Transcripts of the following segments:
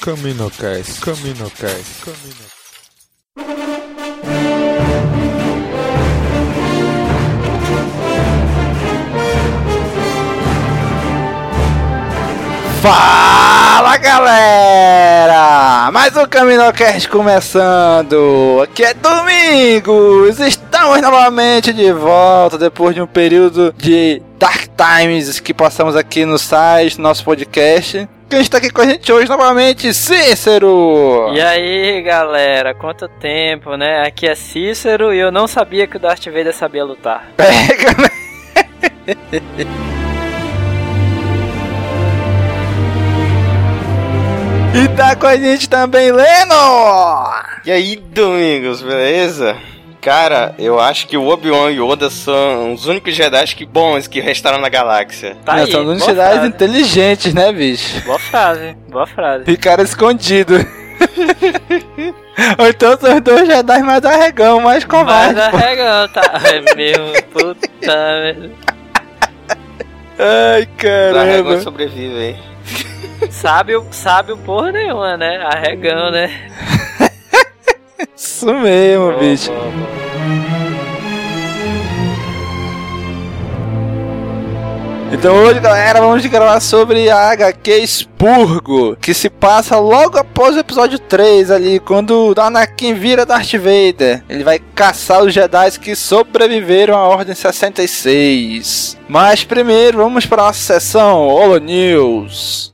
Camino Cast, Camino Cast, Camino. Fala galera! Mais um CaminoCast começando! Aqui é Domingos! Estamos novamente de volta depois de um período de Dark Times que passamos aqui no site, no nosso podcast. Quem está aqui com a gente hoje novamente, Cícero! E aí, galera, quanto tempo, né? Aqui é Cícero e eu não sabia que o Darth Vader sabia lutar. Pega, né? E tá com a gente também, Leno! E aí, Domingos, beleza? Cara, eu acho que o Obi-Wan e Yoda são os únicos Jedi que bons que restaram na galáxia. Tá Nós aí, somos boa universidades frase. inteligentes, né, bicho? Boa frase, boa frase. Ficaram escondidos. Ou então são os dois Jedi mais arregão, mais covardes. pô. arregão, tá? É mesmo, puta. Ai, Os arregões caramba. sobrevivem, hein? Sábio, sábio porra nenhuma, né? Arregão, né? Isso mesmo, bicho. Então hoje, galera, vamos gravar sobre a HQ Expurgo, que se passa logo após o episódio 3 ali, quando o Anakin vira Darth Vader. Ele vai caçar os Jedi que sobreviveram à Ordem 66. Mas primeiro, vamos para a nossa sessão Holo News.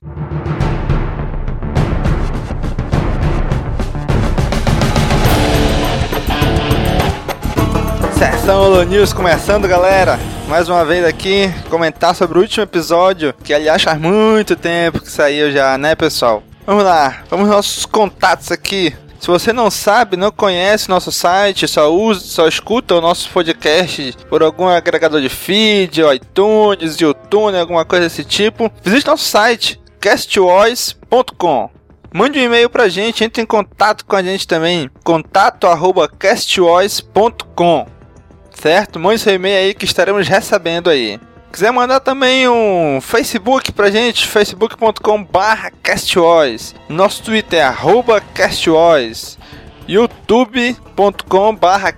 Holo News começando, galera. Mais uma vez aqui, comentar sobre o último episódio, que aliás faz muito tempo que saiu já, né, pessoal? Vamos lá, vamos nossos contatos aqui. Se você não sabe, não conhece nosso site, só usa, só escuta o nosso podcast por algum agregador de feed, iTunes, YouTube, alguma coisa desse tipo, visite nosso site castvoice.com. Mande um e-mail pra gente, entre em contato com a gente também, contato arroba castvoice.com certo? Mande seu e-mail aí que estaremos recebendo aí. Quiser mandar também um Facebook pra gente, facebook.com barra. Nosso Twitter é arroba castvoice. youtube.com barra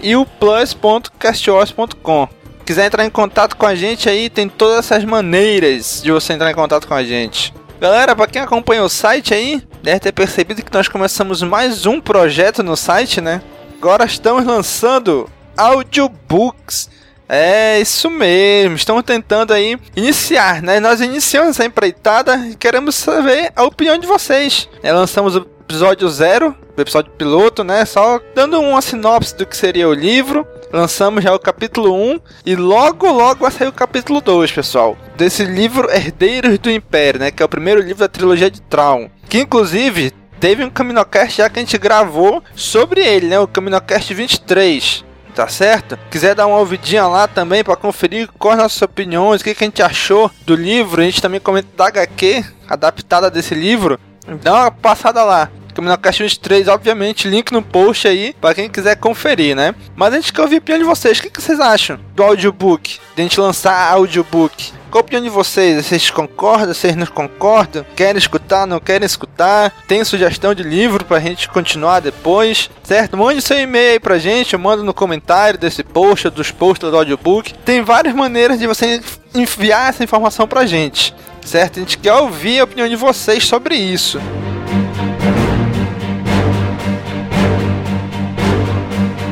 e o plus.castvoice.com Quiser entrar em contato com a gente aí, tem todas essas maneiras de você entrar em contato com a gente. Galera, para quem acompanha o site aí, deve ter percebido que nós começamos mais um projeto no site, né? Agora estamos lançando audiobooks. É isso mesmo, estamos tentando aí iniciar, né? Nós iniciamos essa empreitada e queremos saber a opinião de vocês. É, lançamos o episódio zero, o episódio piloto, né? Só dando uma sinopse do que seria o livro. Lançamos já o capítulo 1 e logo logo vai sair o capítulo 2, pessoal. Desse livro Herdeiros do Império, né? Que é o primeiro livro da trilogia de Traum. Que inclusive teve um Caminocast já que a gente gravou sobre ele, né? O Caminocast 23. Tá certo? Quiser dar uma ouvidinha lá também para conferir quais as nossas opiniões, o que, que a gente achou do livro, a gente também comenta da HQ adaptada desse livro. Dá uma passada lá. Caminocast 23, obviamente, link no post aí para quem quiser conferir, né? Mas a gente quer ouvir a opinião de vocês. O que, que vocês acham do audiobook? De a gente lançar audiobook? Qual a opinião de vocês? Vocês concordam? Vocês não concordam? Querem escutar? Não querem escutar? Tem sugestão de livro pra gente continuar depois? Certo? Mande seu e-mail aí pra gente, manda no comentário desse post, dos posts do audiobook. Tem várias maneiras de você enviar essa informação pra gente. Certo? A gente quer ouvir a opinião de vocês sobre isso.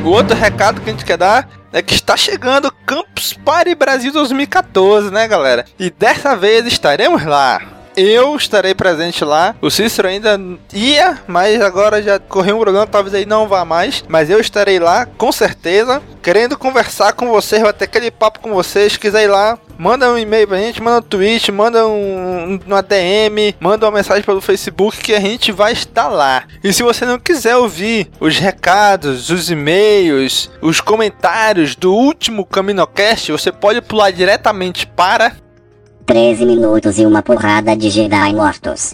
O outro recado que a gente quer dar é que está chegando Campus Party Brasil 2014, né, galera? E dessa vez estaremos lá. Eu estarei presente lá. O Cícero ainda ia, mas agora já correu um programa, talvez aí não vá mais. Mas eu estarei lá, com certeza, querendo conversar com vocês, bater aquele papo com vocês. Se quiser ir lá, manda um e-mail pra gente, manda um tweet, manda um, uma DM, manda uma mensagem pelo Facebook que a gente vai estar lá. E se você não quiser ouvir os recados, os e-mails, os comentários do último CaminoCast, você pode pular diretamente para 13 minutos e uma porrada de Jedi mortos.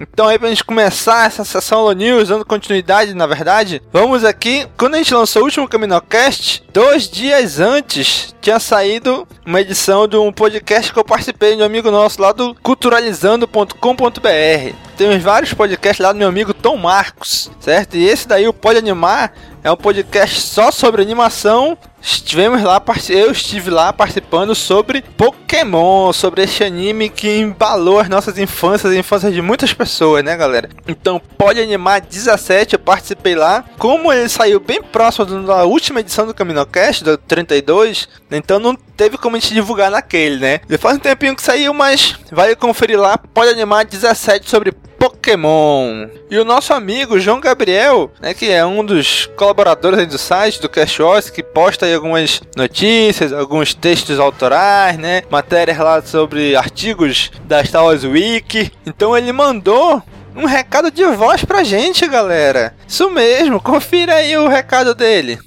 Então aí pra gente começar essa sessão Holo News, dando continuidade, na verdade, vamos aqui, quando a gente lançou o último Caminocast, dois dias antes tinha saído uma edição de um podcast que eu participei de um amigo nosso lá do culturalizando.com.br. Temos vários podcasts lá do meu amigo Tom Marcos, certo? E esse daí, o Pode Animar, é um podcast só sobre animação. Estivemos lá, eu estive lá participando sobre Pokémon, sobre este anime que embalou as nossas infâncias e infâncias de muitas pessoas, né, galera? Então, Pode Animar 17, eu participei lá. Como ele saiu bem próximo da última edição do Caminocast, do 32, então não teve como a gente divulgar naquele, né? Já faz um tempinho que saiu, mas vale conferir lá. Pode Animar 17 sobre Pokémon. E o nosso amigo João Gabriel, né, que é um dos colaboradores do site do Cash Wars, que posta aí algumas notícias, alguns textos autorais, né, matérias lá sobre artigos da Star Wars Wiki. Então ele mandou um recado de voz pra gente, galera. Isso mesmo, confira aí o recado dele.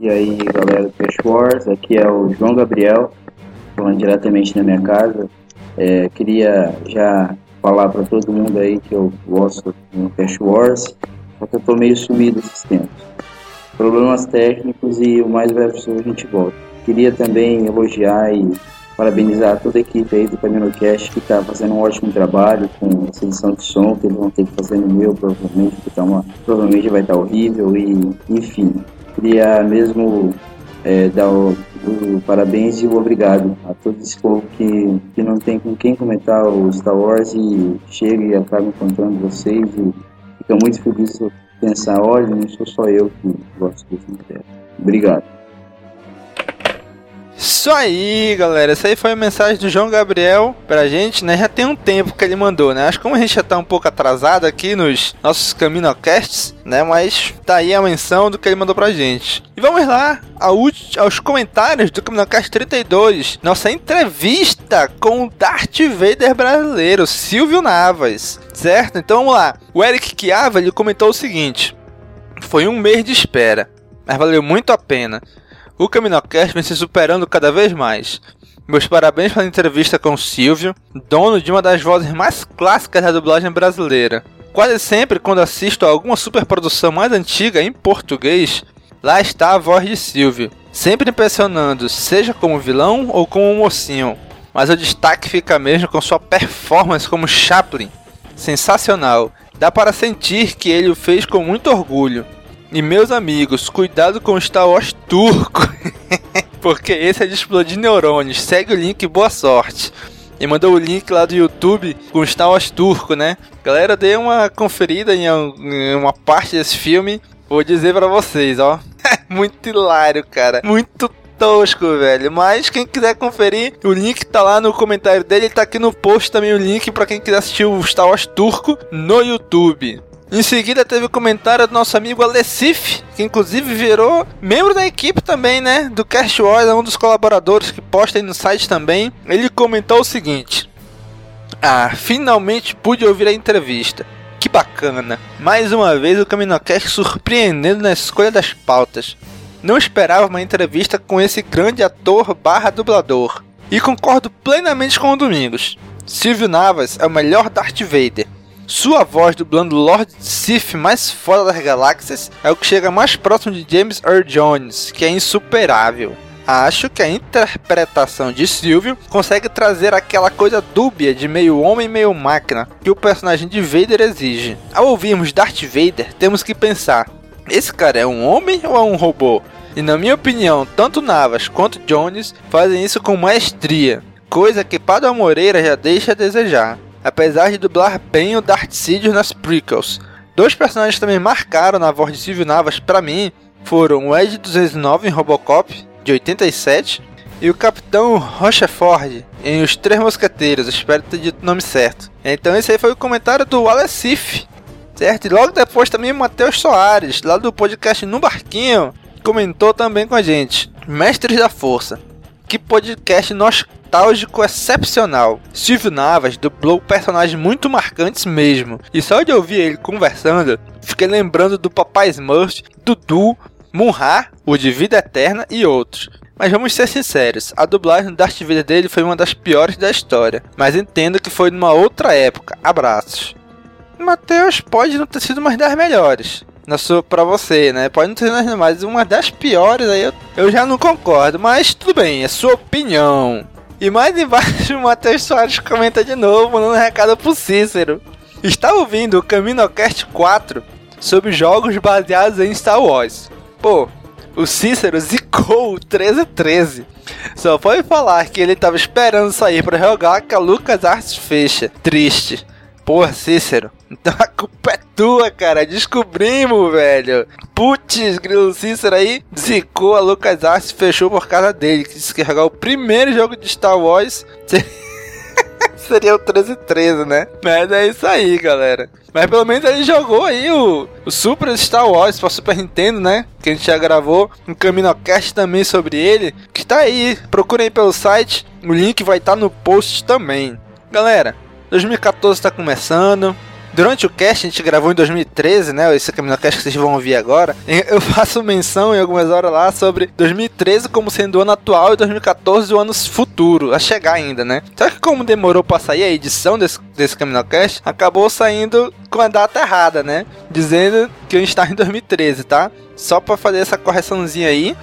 E aí, galera do Cash Wars, aqui é o João Gabriel, falando diretamente na minha casa. É, queria já falar para todo mundo aí que eu gosto do Cash Wars, só que eu tô meio sumido esses tempos. Problemas técnicos e o mais breve possível a gente volta. Queria também elogiar e parabenizar toda a equipe aí do CaminoCast que está fazendo um ótimo trabalho com essa edição de som, que eles vão ter que fazer no meu, provavelmente, que tá uma, provavelmente vai estar tá horrível e enfim. Queria mesmo é, dar o, o, parabéns e o obrigado a todo esse povo que, que não tem com quem comentar o Star Wars e chega e acaba encontrando vocês e fica muito feliz pensar, olha, não sou só eu que gosto desse material. Obrigado. Isso aí, galera. Essa aí foi a mensagem do João Gabriel pra gente, né? Já tem um tempo que ele mandou, né? Acho que como a gente já tá um pouco atrasado aqui nos nossos Caminocasts, né? Mas tá aí a menção do que ele mandou pra gente. E vamos lá aos comentários do Caminocast 32. Nossa entrevista com o Darth Vader brasileiro, Silvio Navas. Certo? Então vamos lá. O Eric Chiava, ele comentou o seguinte. Foi um mês de espera, mas valeu muito a pena. O Caminocast vem se superando cada vez mais. Meus parabéns pela entrevista com o Silvio, dono de uma das vozes mais clássicas da dublagem brasileira. Quase sempre, quando assisto a alguma superprodução mais antiga em português, lá está a voz de Silvio, sempre impressionando, seja como vilão ou como mocinho. Mas o destaque fica mesmo com sua performance como Chaplin. Sensacional, dá para sentir que ele o fez com muito orgulho. E meus amigos, cuidado com o Star Wars turco. Porque esse é de explodir neurônios. Segue o link, boa sorte. E mandou o link lá do YouTube com o Star Wars turco, né? Galera, dê uma conferida em uma parte desse filme. Vou dizer para vocês, ó. Muito hilário, cara. Muito tosco, velho. Mas quem quiser conferir, o link tá lá no comentário dele. Tá aqui no post também o link para quem quiser assistir o Star Wars turco no YouTube. Em seguida teve o comentário do nosso amigo Alessif, que inclusive virou membro da equipe também, né? Do Cast Wars, é um dos colaboradores que posta aí no site também. Ele comentou o seguinte: Ah, finalmente pude ouvir a entrevista. Que bacana! Mais uma vez o Caminocast surpreendendo na escolha das pautas. Não esperava uma entrevista com esse grande ator barra dublador. E concordo plenamente com o Domingos. Silvio Navas é o melhor Darth Vader sua voz dublando Lord Sith mais foda das galáxias é o que chega mais próximo de James Earl Jones, que é insuperável. Acho que a interpretação de Silvio consegue trazer aquela coisa dúbia de meio homem meio máquina que o personagem de Vader exige. Ao ouvirmos Darth Vader, temos que pensar: esse cara é um homem ou é um robô? E na minha opinião, tanto Navas quanto Jones fazem isso com maestria, coisa que Padre Moreira já deixa a desejar apesar de dublar bem o Darth Sidious nas prequels. Dois personagens também marcaram na voz de Silvio Navas para mim foram o Ed 209 em Robocop, de 87, e o Capitão Rochefort em Os Três Mosqueteiros, espero ter dito o nome certo. Então esse aí foi o comentário do Alessif, certo? E logo depois também o Matheus Soares, lá do podcast No Barquinho, comentou também com a gente. Mestres da Força. Que podcast nostálgico excepcional. Silvio Navas dublou personagens muito marcantes mesmo. E só de ouvir ele conversando, fiquei lembrando do Papai Smurf, Dudu Munra, o de Vida Eterna e outros. Mas vamos ser sinceros, a dublagem do Darth Vader dele foi uma das piores da história, mas entendo que foi numa outra época. Abraços. Matheus pode não ter sido uma das melhores. Na sua, pra você, né? Pode não ter sido mais uma das piores, aí eu, eu já não concordo. Mas tudo bem, é sua opinião. E mais embaixo o Matheus Soares comenta de novo, mandando um recado pro Cícero. Está ouvindo o CaminoCast 4 sobre jogos baseados em Star Wars. Pô, o Cícero zicou o 1313. Só foi falar que ele tava esperando sair para jogar que a Lucas Arts fecha. Triste. Porra, Cícero. Então a culpa é tua, cara. Descobrimos, velho. Putz, grilo Cícero aí zicou a Lucas Arts fechou por causa dele. Que disse que jogar o primeiro jogo de Star Wars. Seria o 1313, né? Mas é isso aí, galera. Mas pelo menos ele jogou aí o, o Super Star Wars para Super Nintendo, né? Que a gente já gravou um CaminoCast também sobre ele. Que tá aí, procurem aí pelo site. O link vai estar tá no post também. Galera, 2014 está começando. Durante o cast, a gente gravou em 2013, né? Esse CaminoCast que vocês vão ouvir agora. Eu faço menção em algumas horas lá sobre 2013 como sendo o ano atual e 2014 o ano futuro, a chegar ainda, né? Só que como demorou pra sair a edição desse, desse CaminoCast, acabou saindo com a data errada, né? Dizendo que a gente tá em 2013, tá? Só pra fazer essa correçãozinha aí.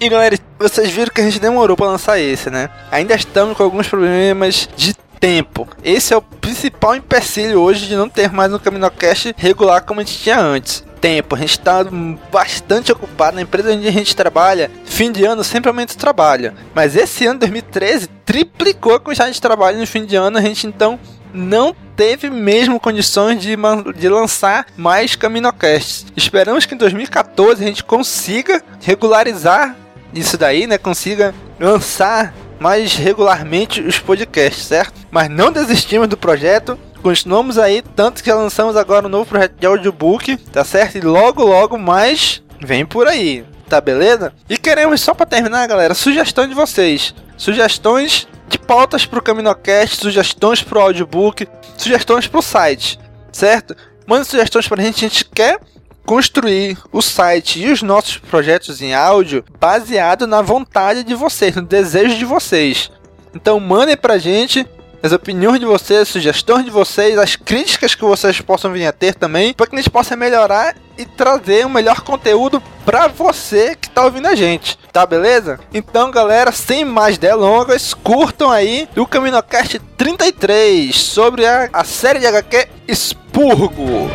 E galera, vocês viram que a gente demorou para lançar esse, né? Ainda estamos com alguns problemas de tempo. Esse é o principal empecilho hoje de não ter mais um CaminoCast regular como a gente tinha antes. Tempo, a gente está bastante ocupado na empresa onde a gente trabalha. Fim de ano sempre aumenta o trabalho, mas esse ano 2013 triplicou a quantidade de trabalho no fim de ano. A gente então não teve mesmo condições de, de lançar mais CaminoCasts. Esperamos que em 2014 a gente consiga regularizar isso daí, né? Consiga lançar mais regularmente os podcasts, certo? Mas não desistimos do projeto, continuamos aí, tanto que lançamos agora um novo projeto de audiobook, tá certo? E logo, logo mais vem por aí, tá beleza? E queremos, só para terminar, galera, sugestão de vocês. Sugestões de pautas pro CaminoCast, sugestões pro audiobook, sugestões pro site, certo? Manda sugestões pra gente, a gente quer construir o site e os nossos projetos em áudio baseado na vontade de vocês, no desejo de vocês. Então mandem pra gente as opiniões de vocês, sugestões de vocês, as críticas que vocês possam vir a ter também, para que a gente possa melhorar e trazer um melhor conteúdo para você que tá ouvindo a gente, tá beleza? Então, galera, sem mais delongas, curtam aí o CaminoCast 33 sobre a, a série de HQ Expurgo.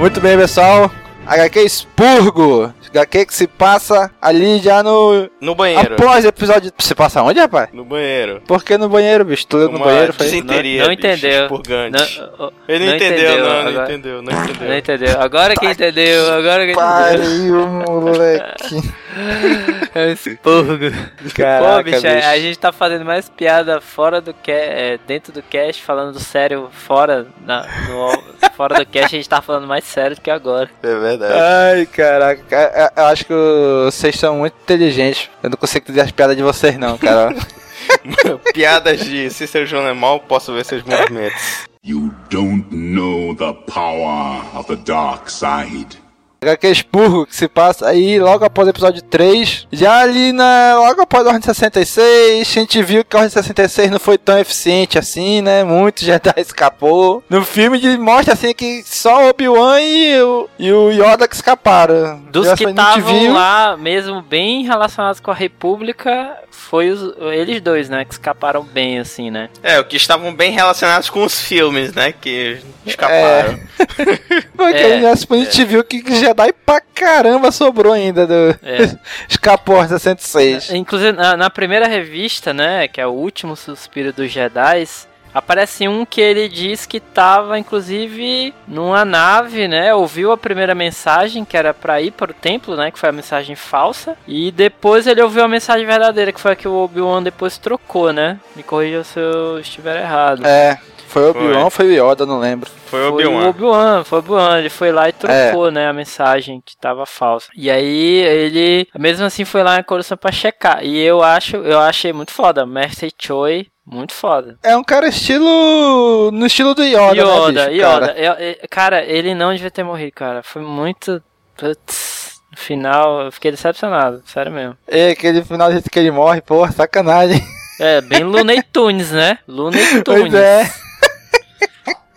Muito bem, pessoal. HQ Expurgo. HQ que se passa ali já no. No banheiro. Após o episódio. Se passa onde, rapaz? No banheiro. Por que no banheiro, bicho? Tu no Uma banheiro foi. desinteria, Não- não bicho, entendeu. expurgante. Não, Ele não, não entendeu, entendeu, não, não entendeu, não entendeu. não entendeu. Agora que entendeu, agora que entendeu. Pariu, moleque. É um expurgo. Caraca, Pô, bicho, a- a gente tá fazendo mais piada fora do que é, dentro do cast, falando sério fora, na, no- fora do cast, a gente tá falando mais sério do que agora. É verdade. Ai, caraca. Eu- Eu acho que vocês são muito inteligentes. Eu não consigo dizer as piadas de vocês, não, cara. Piadas de Cícero João Lemal, posso ver seus movimentos. You don't know the power of the dark side. HQ Expurgo que se passa aí logo após o episódio 3. Já ali na. Logo após a Ordem 66, a gente viu que a Ordem 66 não foi tão eficiente assim, né? Muito Jedi escapou. No filme de, mostra assim que só o Obi-Wan e o, e o Yoda que escaparam. Dos Já que estavam lá, mesmo bem relacionados com a República, foi os, eles dois, né? Que escaparam bem, assim, né? É, o que estavam bem relacionados com os filmes, né? Que escaparam. Porque É, a gente viu que Jedi pra caramba sobrou ainda do É. Escapou a 66. Inclusive, na, na primeira revista, né? Que é o último suspiro dos Jedi, Aparece um que ele diz que tava, inclusive, numa nave, né? Ouviu a primeira mensagem, que era pra ir para o templo, né? Que foi a mensagem falsa. E depois ele ouviu a mensagem verdadeira, que foi a que o Obi-Wan depois trocou, né? Me corrija se eu estiver errado. É, foi o Obi-Wan ou foi o Yoda, não lembro. Foi o Foi o Obi-Wan. Obi-Wan, foi o Obi-Wan, ele foi lá e trocou, né, a mensagem que tava falsa. E aí ele, mesmo assim, foi lá na Coruscant pra checar. E eu acho, eu achei muito foda, Master Choi, muito foda. É um cara estilo. no estilo do Yoda, Yoda, né, bicho, Yoda. cara? Eu- eu- cara, ele não devia ter morrido, cara. Foi muito. Putz, no final, eu fiquei decepcionado, sério mesmo. É, aquele final do jeito que ele morre, porra, sacanagem. É, bem Looney Tunes, né? Looney Tunes. Pois é.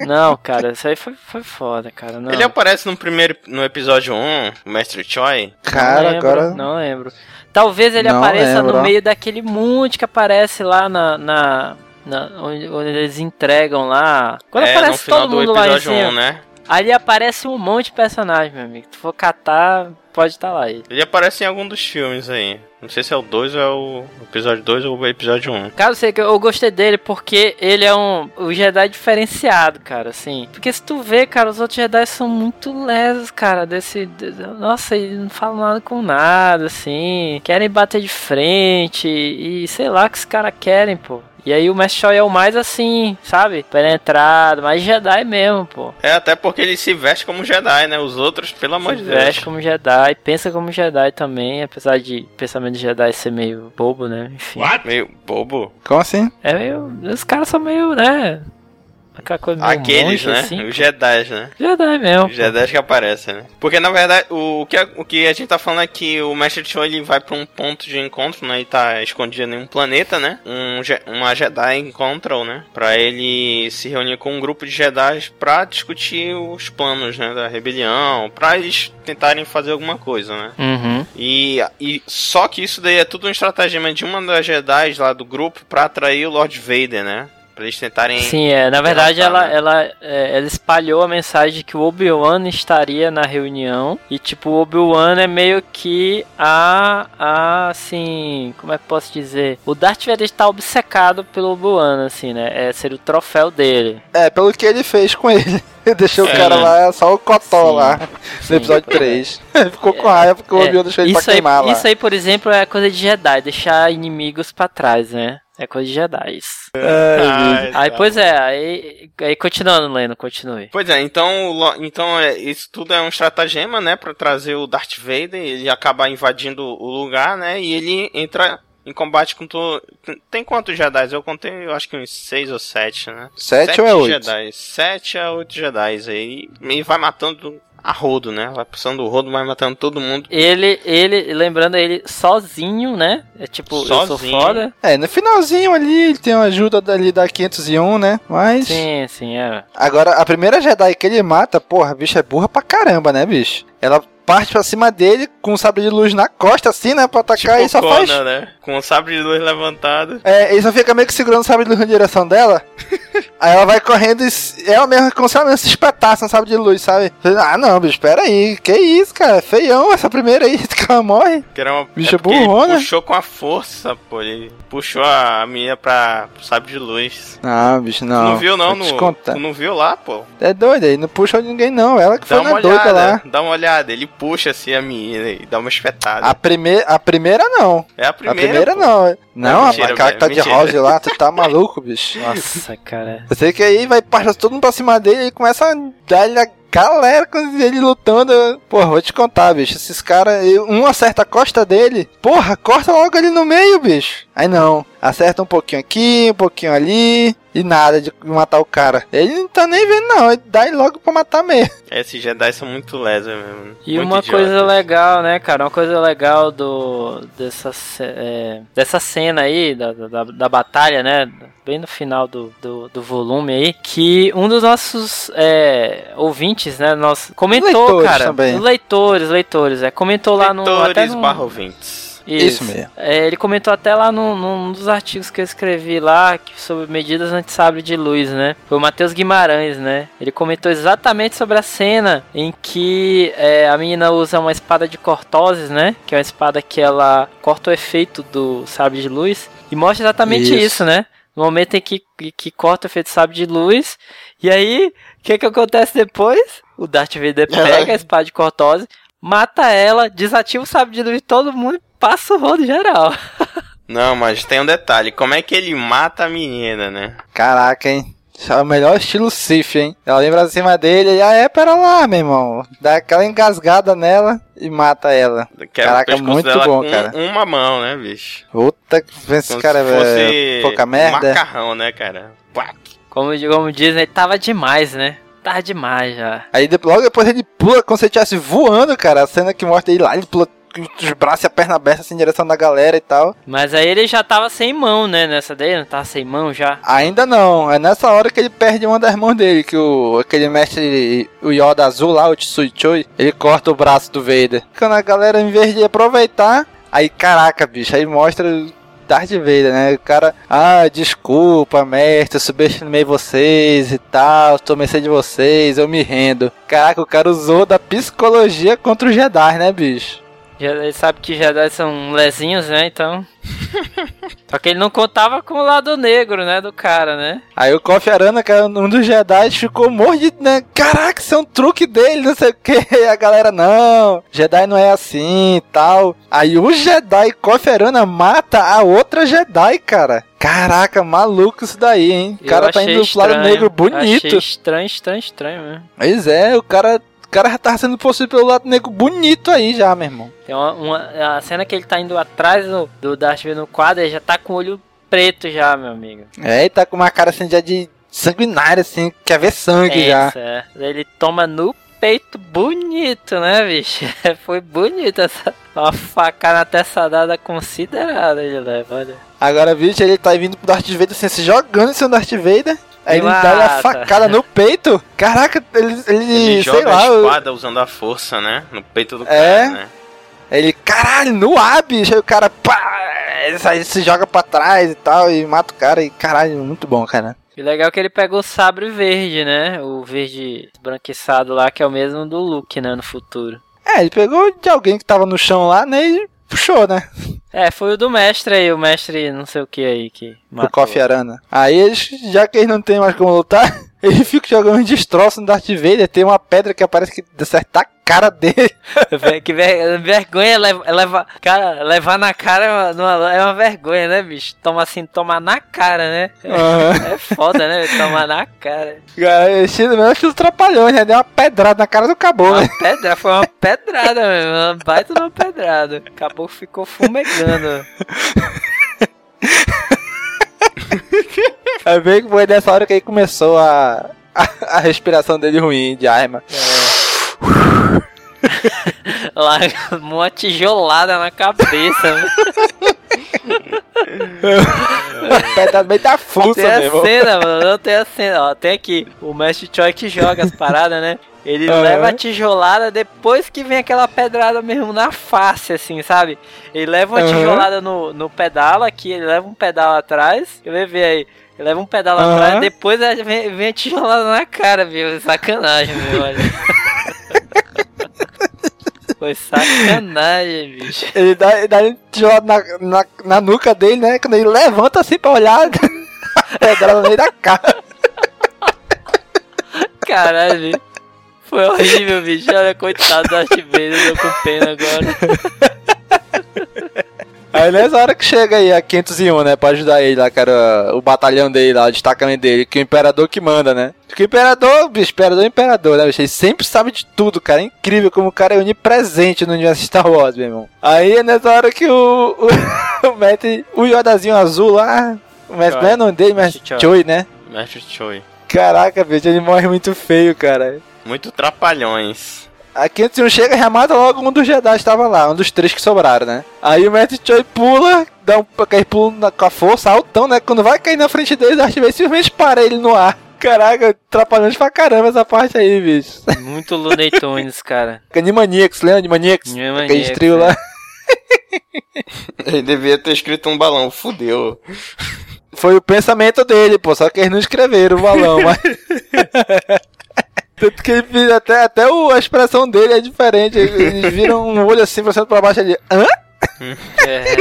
Não, cara, isso aí foi, foi foda, cara. Não. Ele aparece no primeiro, no episódio 1, o Mestre Choi. Cara, não lembro, agora. Não lembro. Talvez ele Não apareça lembro, no meio daquele monte que aparece lá na. na, na- onde, onde eles entregam lá. Quando é, no aparece final todo do mundo lá em cima. 1, né? Ali aparece um monte de personagem, meu amigo. Se tu for catar, pode estar lá ele. Ele aparece em algum dos filmes aí. Não sei se é o 2 ou é o episódio 2 ou o episódio 1. Cara, eu sei que eu gostei dele porque ele é um o Jedi diferenciado, cara, assim. Porque se tu vê, cara, os outros Jedi são muito lesos, cara, desse... de- nossa, eles não falam nada com nada, assim. Querem bater de frente e sei lá o que os caras querem, pô. E aí o Mestre Choi é o mais assim, sabe? Penetrado, mais Jedi mesmo, pô. É, até porque ele se veste como Jedi, né? Os outros, pelo amor Se de Deus. veste como Jedi, pensa como Jedi também, apesar de o pensamento de Jedi ser meio bobo, né? Enfim. Meio bobo. Como assim? É meio. Os caras são meio, né? Aquela coisa meio Aqueles, monge, né? assim. Os Jedi, né? Jedi mesmo. Os Jedi que aparecem, né? Porque na verdade, o, que, a- o que a gente tá falando é que o Mestre Choi ele vai pra um ponto de encontro, né? E tá escondido em um planeta, né? Um, uma Jedi encontra-o, né? Pra ele se reunir com um grupo de Jedi pra discutir os planos, né? Da rebelião, pra eles tentarem fazer alguma coisa, né? Uhum. E, e só que isso daí é tudo um estratagema de uma das Jedi lá do grupo pra atrair o Lord Vader, né? Pra eles tentarem. Sim, é. Na verdade, ela, né? ela, é, ela espalhou a mensagem de que o Obi-Wan estaria na reunião. E, tipo, o Obi-Wan é meio que a, a. Assim. Como é que posso dizer? O Darth Vader está obcecado pelo Obi-Wan, assim, né? É ser o troféu dele. É, pelo que ele fez com ele. Deixou É. o cara lá, só o cotó Sim. lá, Sim, no episódio pois é. 3. Ficou com raiva porque o É, Obi-Wan deixou ele pra isso aí, queimar lá. isso aí, por exemplo, é coisa de Jedi, deixar inimigos pra trás, né? É coisa de Jedi. Ah, Aí, tá pois bom. é, aí, aí continuando, Leno, continue. Pois é, então, então é, isso tudo é um estratagema, né, Pra trazer o Darth Vader, ele acaba invadindo o lugar, né, e ele entra em combate com todo... Tem quantos Jedi? Eu contei, eu acho que uns seis ou sete, né? Sete ou é oito? Jedi. Sete a oito Jedi aí, e vai matando a rodo, né, vai passando o rodo, vai matando todo mundo. Ele, ele, lembrando ele sozinho, né? É tipo, eu sou Sozinho. foda. É, no finalzinho ali ele tem uma ajuda dali da 501, né? Mas. Sim, sim, é. Agora, a primeira Jedi que ele mata, porra, a bicha é burra pra caramba, né, bicho? Ela parte pra cima dele com um sabre de luz na costa, assim, né? Pra atacar e só faz. Né, com o sabre de luz levantado. É, ele só fica meio que segurando o sabre de luz na direção dela. aí ela vai correndo e ela mesmo, como se ela mesmo se espetasse no sabre de luz, sabe? Ah, não, bicho, pera aí. Que isso, cara? Feião essa primeira aí que ela morre. Que era uma Bicho é porque ele burrona. puxou com a força, pô. Ele puxou a menina pra pro sabre de luz. Não, bicho, Tu não. não viu não no. Tu não viu lá, pô? É doido aí, não puxa ninguém não. Ela que Dá foi na doida olhada, lá. dá uma olhada. Ele puxa assim a menina e dá uma espetada. A, prime a primeira não. é a A primeira. primeira pô. não. Não, mentira, aquela que tá de mentira. rosa lá, tu tá maluco, bicho. Nossa, cara. Eu sei que aí vai partir todo mundo pra cima dele e começa a dar ele a galera com ele lutando. Porra, vou te contar, bicho. Esses caras, um acerta a costa dele. Porra, corta logo ali no meio, bicho. Aí não. Acerta um pouquinho aqui, um pouquinho ali. E nada de matar o cara. Ele não tá nem vendo, não. Ele dá logo pra matar mesmo. Esses Jedi são muito lesos mesmo. E muito uma idiotas. coisa legal, né, cara? Uma coisa legal do dessa, é, dessa cena aí, da, da, da batalha, né? Bem no final do, do, do volume aí, que um dos nossos é, ouvintes, né? Nosso, comentou, Leitores cara. também. Leitores, leitores. É, comentou lá no. Leitores barra ouvintes. Isso mesmo. É, ele comentou até lá num, num dos artigos que eu escrevi lá sobre medidas anti-sabre de luz, né? Foi o Matheus Guimarães, né? Ele comentou exatamente sobre a cena em que é, a menina usa uma espada de cortoses, né? Que é uma espada que ela corta o efeito do sabre de luz. E mostra exatamente Isso. isso, né? No momento em que, que, que corta o efeito sabre de luz. E aí, o que que acontece depois? O Darth Vader pega a espada de cortose, mata ela, desativa o sabre de luz de todo mundo passa o rodo geral. Não, mas tem um detalhe. Como é que ele mata a menina, né? Caraca, hein? Isso é o melhor estilo Sif, hein? Ela lembra acima dele e, ah, é, pera lá, meu irmão. Dá aquela engasgada nela e mata ela. Quebra o Caraca, pescoço muito dela bom, com cara. uma mão, né, bicho? Puta que esse Como cara, velho. Pouca um merda. macarrão, né, cara? Pá. Como, como dizem, ele tava demais, né? Tava demais já. Aí logo depois ele pula como se ele estivesse voando, cara. A cena que mostra ele lá, ele pula os braços e a perna aberta assim, em direção da galera e tal. Mas aí ele já tava sem mão, né? Nessa daí, não tava sem mão já. Ainda não, é nessa hora que ele perde uma das mãos dele, que o aquele mestre, o Yoda azul lá, o Tsui Choi, ele corta o braço do Vader. Quando a galera, em vez de aproveitar, aí caraca, bicho, aí mostra Darth Vader, né? O cara, ah, desculpa, mestre, eu subestimei vocês e tal, tomei de vocês, eu me rendo. Caraca, o cara usou da psicologia contra o Jedi, né, bicho? Já- Ele sabe que Jedi são lezinhos, né? Então. Só que ele não contava com o lado negro, né? Do cara, né? Aí o Kofi Arana, que era um dos Jedi, ficou mordido, né? Caraca, isso é um truque dele, não sei o que. E a galera, não, Jedi não é assim e tal. Aí o Jedi Kofi Arana mata a outra Jedi, cara. Caraca, maluco isso daí, hein? O cara tá indo pro lado estranho. negro bonito. Achei estranho, estranho, estranho mesmo. Pois é, o cara, cara já tá sendo possuído pelo lado negro bonito aí já, meu irmão. Tem uma, uma- a cena que ele tá indo atrás do, do Darth Vader no quadro, ele já tá com o olho preto já, meu amigo. É, ele tá com uma cara assim já de sanguinária, assim, quer ver sangue já. Essa, é. Ele toma no peito bonito, né, bicho? Foi bonito essa. Uma facada na testa dada considerada ele leva, olha. Agora, bicho, ele tá vindo pro Darth Vader assim, se jogando em cima do Darth Vader. Aí ele dá a facada no peito. Caraca, ele, ele, Ele sei joga lá, a espada usando a força, né? No peito do É. cara, né? ele, caralho, no ar, bicho. Aí o cara, pá, ele, se joga pra trás e tal, e mata o cara. E caralho, muito bom, cara. E legal que ele pegou o sabre verde, né? O verde branquiçado lá, que é o mesmo do Luke, né? No futuro. É, ele pegou de alguém que tava no chão lá, né, e puxou, né, É, foi o do mestre aí, o mestre não sei o que aí que o matou. Kofi Arana. Aí, eles, já que eles não tem mais como lutar, ele fica jogando um destroço no Darth Vader. Tem uma pedra que aparece que acerta a cara dele. Que ver- vergonha leva, leva, cara, levar na cara é uma, é uma vergonha, né, bicho? Toma assim, tomar na cara, né? Aham. É foda, né? Tomar na cara. Cara, estilo mesmo estilo trapalhões, né? Deu uma pedrada na cara do caboclo. Uma pedra, foi uma pedrada mesmo, uma baita de uma pedrada. Acabou que ficou fumegando. Aí veio que foi nessa hora que aí começou a, a, a respiração dele ruim de arma. Lá, uma tijolada na cabeça. né? Pedrada meio da fuça Tem a mesmo. cena, mano. Não tem a cena. Ó, tem aqui o Mestre Choi que joga as paradas, né? Ele Aham. leva a tijolada depois que vem aquela pedrada mesmo na face, assim, sabe? Ele leva uma Aham. tijolada no, no pedal aqui, ele leva um pedal atrás. Eu vou ver aí. Ele leva um pedal Aham. atrás, depois vem, vem a tijolada na cara, viu? Sacanagem, meu, olha. Foi sacanagem, bicho. Ele dá, ele dá um tijolo na, na, na nuca dele, né? Quando ele levanta assim pra olhar, a pedrada no meio da cara. Caralho, foi horrível, bicho. Olha, coitado da Vader, eu tô com pena agora. Aí nessa hora que chega aí a 501, né? Pra ajudar ele lá, cara. O batalhão dele lá, o destacamento dele. Que o imperador que manda, né? Que o imperador, bicho, imperador é imperador, né, bicho? Ele sempre sabe de tudo, cara. É incrível como o cara é onipresente no universo Star Wars, meu irmão. Aí é nessa hora que o. O, o Mestre, o Yodazinho azul lá. O mestre, não é nome dele, Choi. Choi, né? Mestre Choi. Caraca, bicho, ele morre muito feio, cara. Muito trapalhões. A 501 chega e remata logo um dos Jedi que estava lá, um dos três que sobraram, né? Aí o Mestre Choi pula, dá um aquele pulo na- com a força, altão, né? Quando vai cair na frente dele, Darth Vader simplesmente para ele no ar. Caraca, atrapalhando pra caramba essa parte aí, bicho. Muito Looney Tunes, cara. Animaniacs, lembra? Animaniacs? Animaniacs, Aquele trio lá. Ele devia ter escrito um balão, fudeu. Foi o pensamento dele, pô, só que eles não escreveram o balão, mas... Tanto que ele fez até, até o, a expressão dele é diferente. Eles viram um olho assim pra cima pra baixo ali. Hã? É.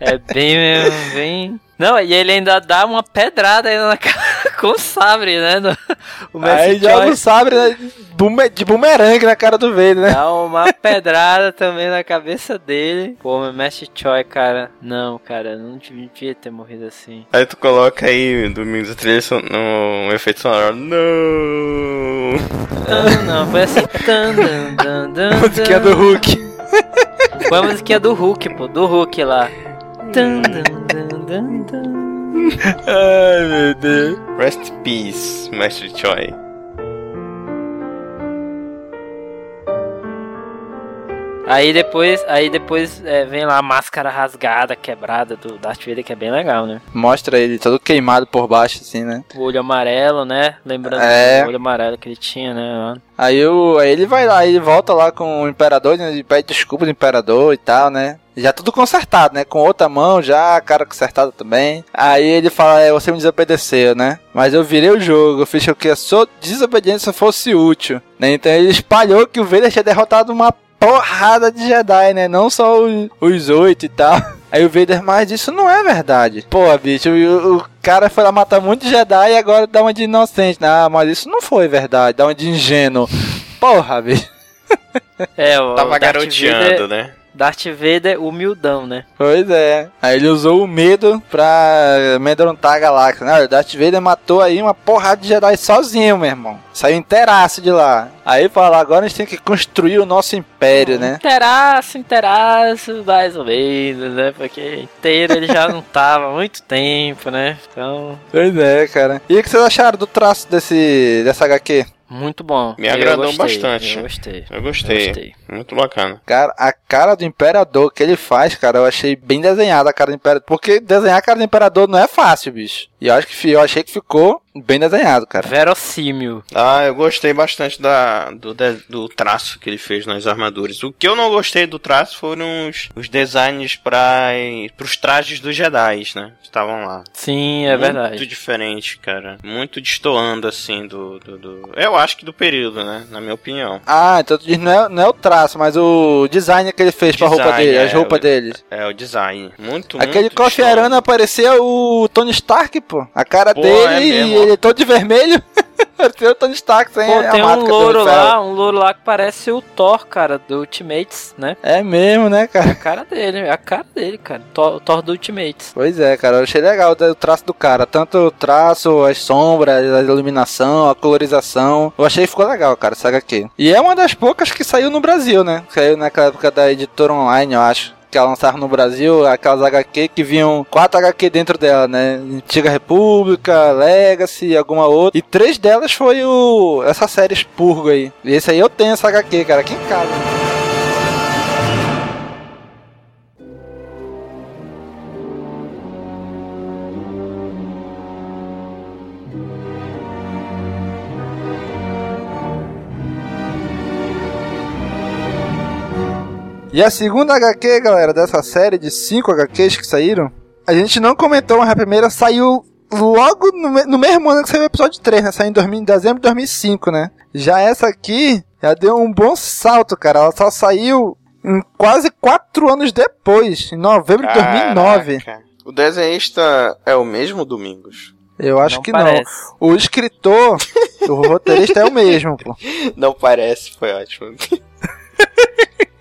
É bem mesmo, bem. Não, e ele ainda dá uma pedrada ainda na cara com o sabre, né? No- O Mestre Aí joga o Choi sabre né, bume- de bumerangue na cara do Vader, né? dá uma pedrada também na cabeça dele. Pô, meu Mestre Choi, cara. Não, cara, não devia ter morrido assim. Aí tu coloca aí domingos a trilha son- no efeito sonoro. Não. Não, não, foi assim. Tan, dan, dan, dan, Musiquinha dan. do Hulk. Foi a musiquinha do Hulk, pô, do Hulk lá. Tan, dan, dan, dan, dan. Ai, meu Deus. Rest in peace, Mestre Choi. Aí depois, aí depois é, vem lá a máscara rasgada, quebrada do Darth Vader, que é bem legal, né? Mostra ele todo queimado por baixo, assim, né? O olho amarelo, né? Lembrando É. do olho amarelo que ele tinha, né? Aí, o, aí ele vai lá, ele volta lá com o Imperador, né? Ele pede desculpa do Imperador e tal, né? Já tudo consertado, né? Com outra mão já, cara consertada também. Aí ele fala, é, você me desobedeceu, né? Mas eu virei o jogo, eu fiz com que a sua desobediência fosse útil, né? Então ele espalhou que o Vader tinha derrotado uma porrada de Jedi, né? Não só os, oito e tal. Aí o Vader, mas isso não é verdade. Pô, bicho, o, o cara foi lá matar muito Jedi e agora dá uma de inocente. Ah, mas isso não foi verdade, dá uma de ingênuo. Porra, bicho. É, o Tava Darth garoteando, Vader, né? Darth Vader humildão, né? Pois é. Aí ele usou o medo pra amedrontar a galáxia. Né? O Darth Vader matou aí uma porrada de Jedi sozinho, meu irmão. Saiu inteiraço de lá. Aí fala, agora a gente tem que construir o nosso império, né? Interaço, interaço, mais ou menos, né? Porque inteiro ele já não tava há muito tempo, né? Então, Pois é, cara. E o que vocês acharam do traço desse, dessa HQ? muito bom. Me Eu agradou gostei, bastante. Eu gostei. Eu gostei. Gostei. Muito bacana. Cara, a cara do Imperador que ele faz, cara, eu achei bem desenhada a cara do Imperador. Porque desenhar a cara do Imperador não é fácil, bicho. E eu acho que eu achei que ficou bem desenhado, cara. Verossímil. Ah, eu gostei bastante da, do, do traço que ele fez nas armaduras. O que eu não gostei do traço foram os, os designs para os trajes dos Jedi, né? Que estavam lá. Sim, é Muito verdade. diferente, cara. Muito destoando, assim, do, do, do- Eu acho que do período, né? Na minha opinião. Ah, então tu diz, não é, não é o traço, mas o design que ele fez pra roupa dele, as é, roupas o- dele. É, o design. Muito, Aquele muito destoando. Arana parecia o Tony Stark, pô. A cara Pô, dele é e ele todo de vermelho. Tony Stark sem Pô, tem um louro lá, um louro lá que parece o Thor, cara, do Ultimates, né? É mesmo, né, cara? A cara dele, é a cara dele, cara. Thor, Thor do Ultimates. Pois é, cara, eu achei legal o traço do cara. Tanto o traço, as sombras, a iluminação, a colorização. Eu achei que ficou legal, cara, essa HQ. E é uma das poucas que saiu no Brasil, né? Saiu naquela época da editora online, eu acho. Que ela lançava no Brasil, aquelas HQ que vinham quatro HQ dentro dela, né? Antiga República, Legacy alguma outra. E três delas foi o essa série Expurgo aí. E esse aí eu tenho essa HQ, cara, aqui em casa. E a segunda HQ, galera, dessa série de 5 HQs que saíram, a gente não comentou, mas a primeira saiu logo no, no mesmo ano que saiu o episódio 3, né? Saiu em 2000 em dezembro de 2005, né? Já essa aqui, já deu um bom salto, cara. Ela só saiu em quase 4 anos depois, em novembro de 2009. Caraca. O desenhista é o mesmo Domingos? Eu acho não que parece. não. O escritor, o roteirista é o mesmo, pô. Não parece, foi ótimo.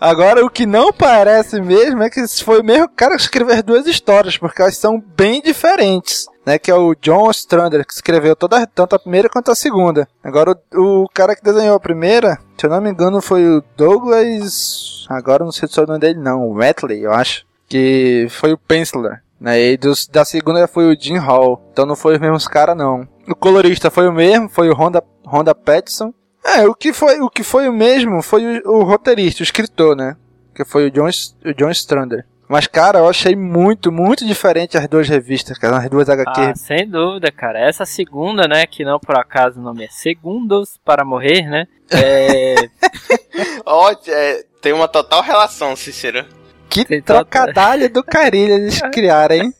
Agora, o que não parece mesmo é que foi o mesmo cara que escreveu as duas histórias, porque elas são bem diferentes. Né, que é o John Strander, que escreveu toda, tanto a primeira quanto a segunda. Agora, o, o cara que desenhou a primeira, se eu não me engano, foi o Douglas. Agora não sei se é o nome dele, não. O Matley, eu acho. Que foi o Penciler. Né, e dos, da segunda foi o Jim Hall. Então não foi os mesmos caras, não. O colorista foi o mesmo, foi o Honda, Honda Pattinson. É, o que foi o que foi o mesmo foi o, o roteirista, o escritor, né? Que foi o John, o John Strander. Mas, cara, eu achei muito, muito diferente as duas revistas, cara, as duas HQ. Ah, sem dúvida, cara. Essa segunda, né, que não por acaso o nome é Segundos para Morrer, né? É, Ó, é, tem uma total relação, Cícero. que tem trocadalho do carilho eles criaram, hein?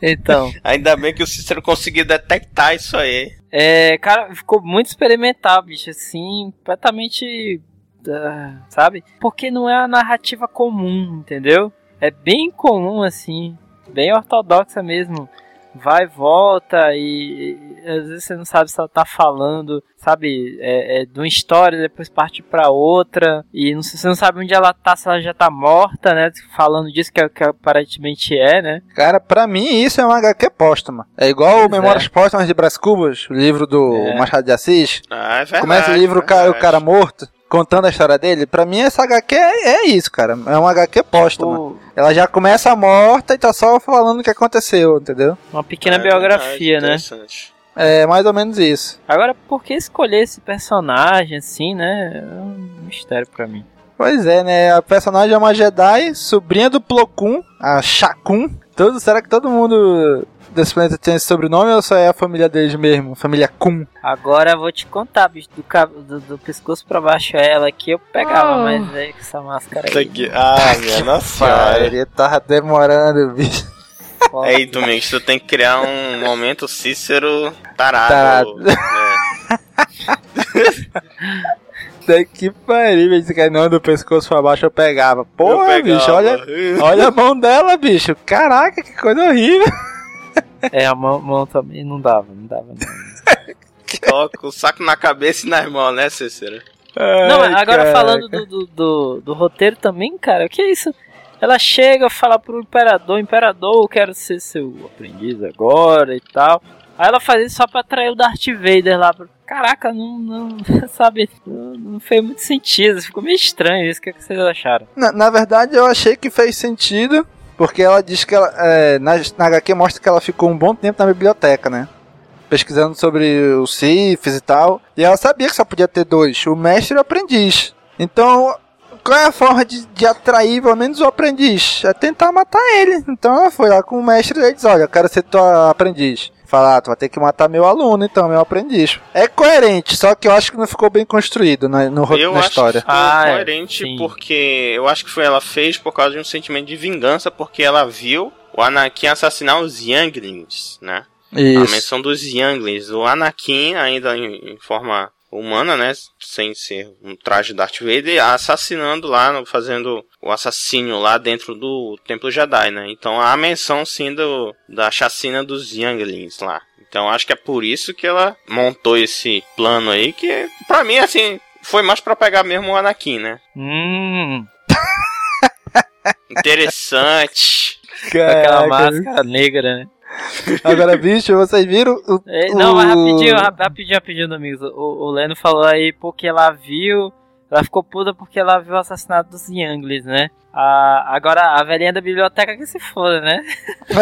então, Ainda bem que o Cícero conseguiu detectar isso aí. É, cara, ficou muito experimental, bicho, assim, completamente ah, sabe? Porque não é a narrativa comum, entendeu? É bem comum assim, bem ortodoxa mesmo. Vai, volta e, e às vezes você não sabe se ela tá falando, sabe, é, é, de uma história, depois parte pra outra, e não, você não sabe onde ela tá, se ela já tá morta, né? Falando disso que, que aparentemente é, né? Cara, pra mim isso é uma HQ póstuma. É igual o Pois Memórias Póstumas de Brás Cubas, o livro do É. Machado de Assis. Ah, é verdade. Começa o livro o cara, o cara morto, contando a história dele. Pra mim essa HQ é, é isso, cara. É uma HQ póstuma. Tipo, Ela já começa morta e tá só falando o que aconteceu, entendeu? uma pequena É biografia, verdade, né? interessante. É mais ou menos isso. Agora, por que escolher esse personagem assim, né? É um mistério pra mim. Pois é, né? A personagem é uma Jedi, sobrinha do Plo Koon, a Shakun. Todo, será que todo mundo desse planeta tem esse sobrenome ou só é a família deles mesmo? Família Kun. Agora eu vou te contar, bicho, do, cab- do, do pescoço pra baixo é ela aqui eu pegava, Ah. mas aí com essa máscara aí. aqui. Ah, minha nossa ele tava demorando, bicho. foda. Aí, Domingos, tu tem que criar um momento Cícero tarado. Tarado. né? Puta que pariu, bicho. Esse não, do pescoço pra baixo eu pegava. Porra, Eu pegava. bicho, olha, olha a mão dela, bicho. Caraca, que coisa horrível. É, a mão, mão também não dava, não dava. Não. Coloca o saco na cabeça e nas mãos, né, Cícero? Não, Ai, agora caraca. falando do, do, do, do roteiro também, cara, o que é isso? Ela chega, fala pro imperador, imperador, eu quero ser seu aprendiz agora e tal. Aí ela faz isso só pra atrair o Darth Vader lá. Caraca, não, não sabe, não, não fez muito sentido, ficou meio estranho isso, o que, é que vocês acharam? Na, na verdade, eu achei que fez sentido, porque ela diz que ela, é, na, na HQ mostra que ela ficou um bom tempo na biblioteca, né? Pesquisando sobre os Siths e tal. E ela sabia que só podia ter dois, o mestre e o aprendiz. Então, qual é a forma de, de atrair pelo menos o aprendiz? É tentar matar ele. Então ela foi lá com o mestre e diz, olha, eu quero ser tua aprendiz. Falar, ah, tu vai ter que matar meu aluno, então, meu aprendiz. É coerente, só que eu acho que não ficou bem construído na, no, ro- Eu na acho história. que Ah, é, coerente sim. porque eu acho que foi ela fez por causa de um sentimento de vingança, porque ela viu o Anakin assassinar os Younglings, né? A Isso. menção dos Younglings. O Anakin, ainda em, em forma humana, né? Sem ser um traje Darth Vader, assassinando lá, fazendo o assassínio lá dentro do Templo Jedi, né? Então há a menção sim do, da chacina dos Younglings lá. Então acho que é por isso que ela montou esse plano aí, que pra mim, assim, foi mais pra pegar mesmo o Anakin, né? Hum, Interessante. aquela Caraca. máscara negra, né? Agora, bicho, vocês viram o. É, não, mas o- rapidinho, rap- rapidinho, rapidinho, amigos. O, o Leno falou aí porque ela viu. Ela ficou puta porque ela viu o assassinato dos Younglings, né? A, agora, a velhinha da biblioteca que se foda, né?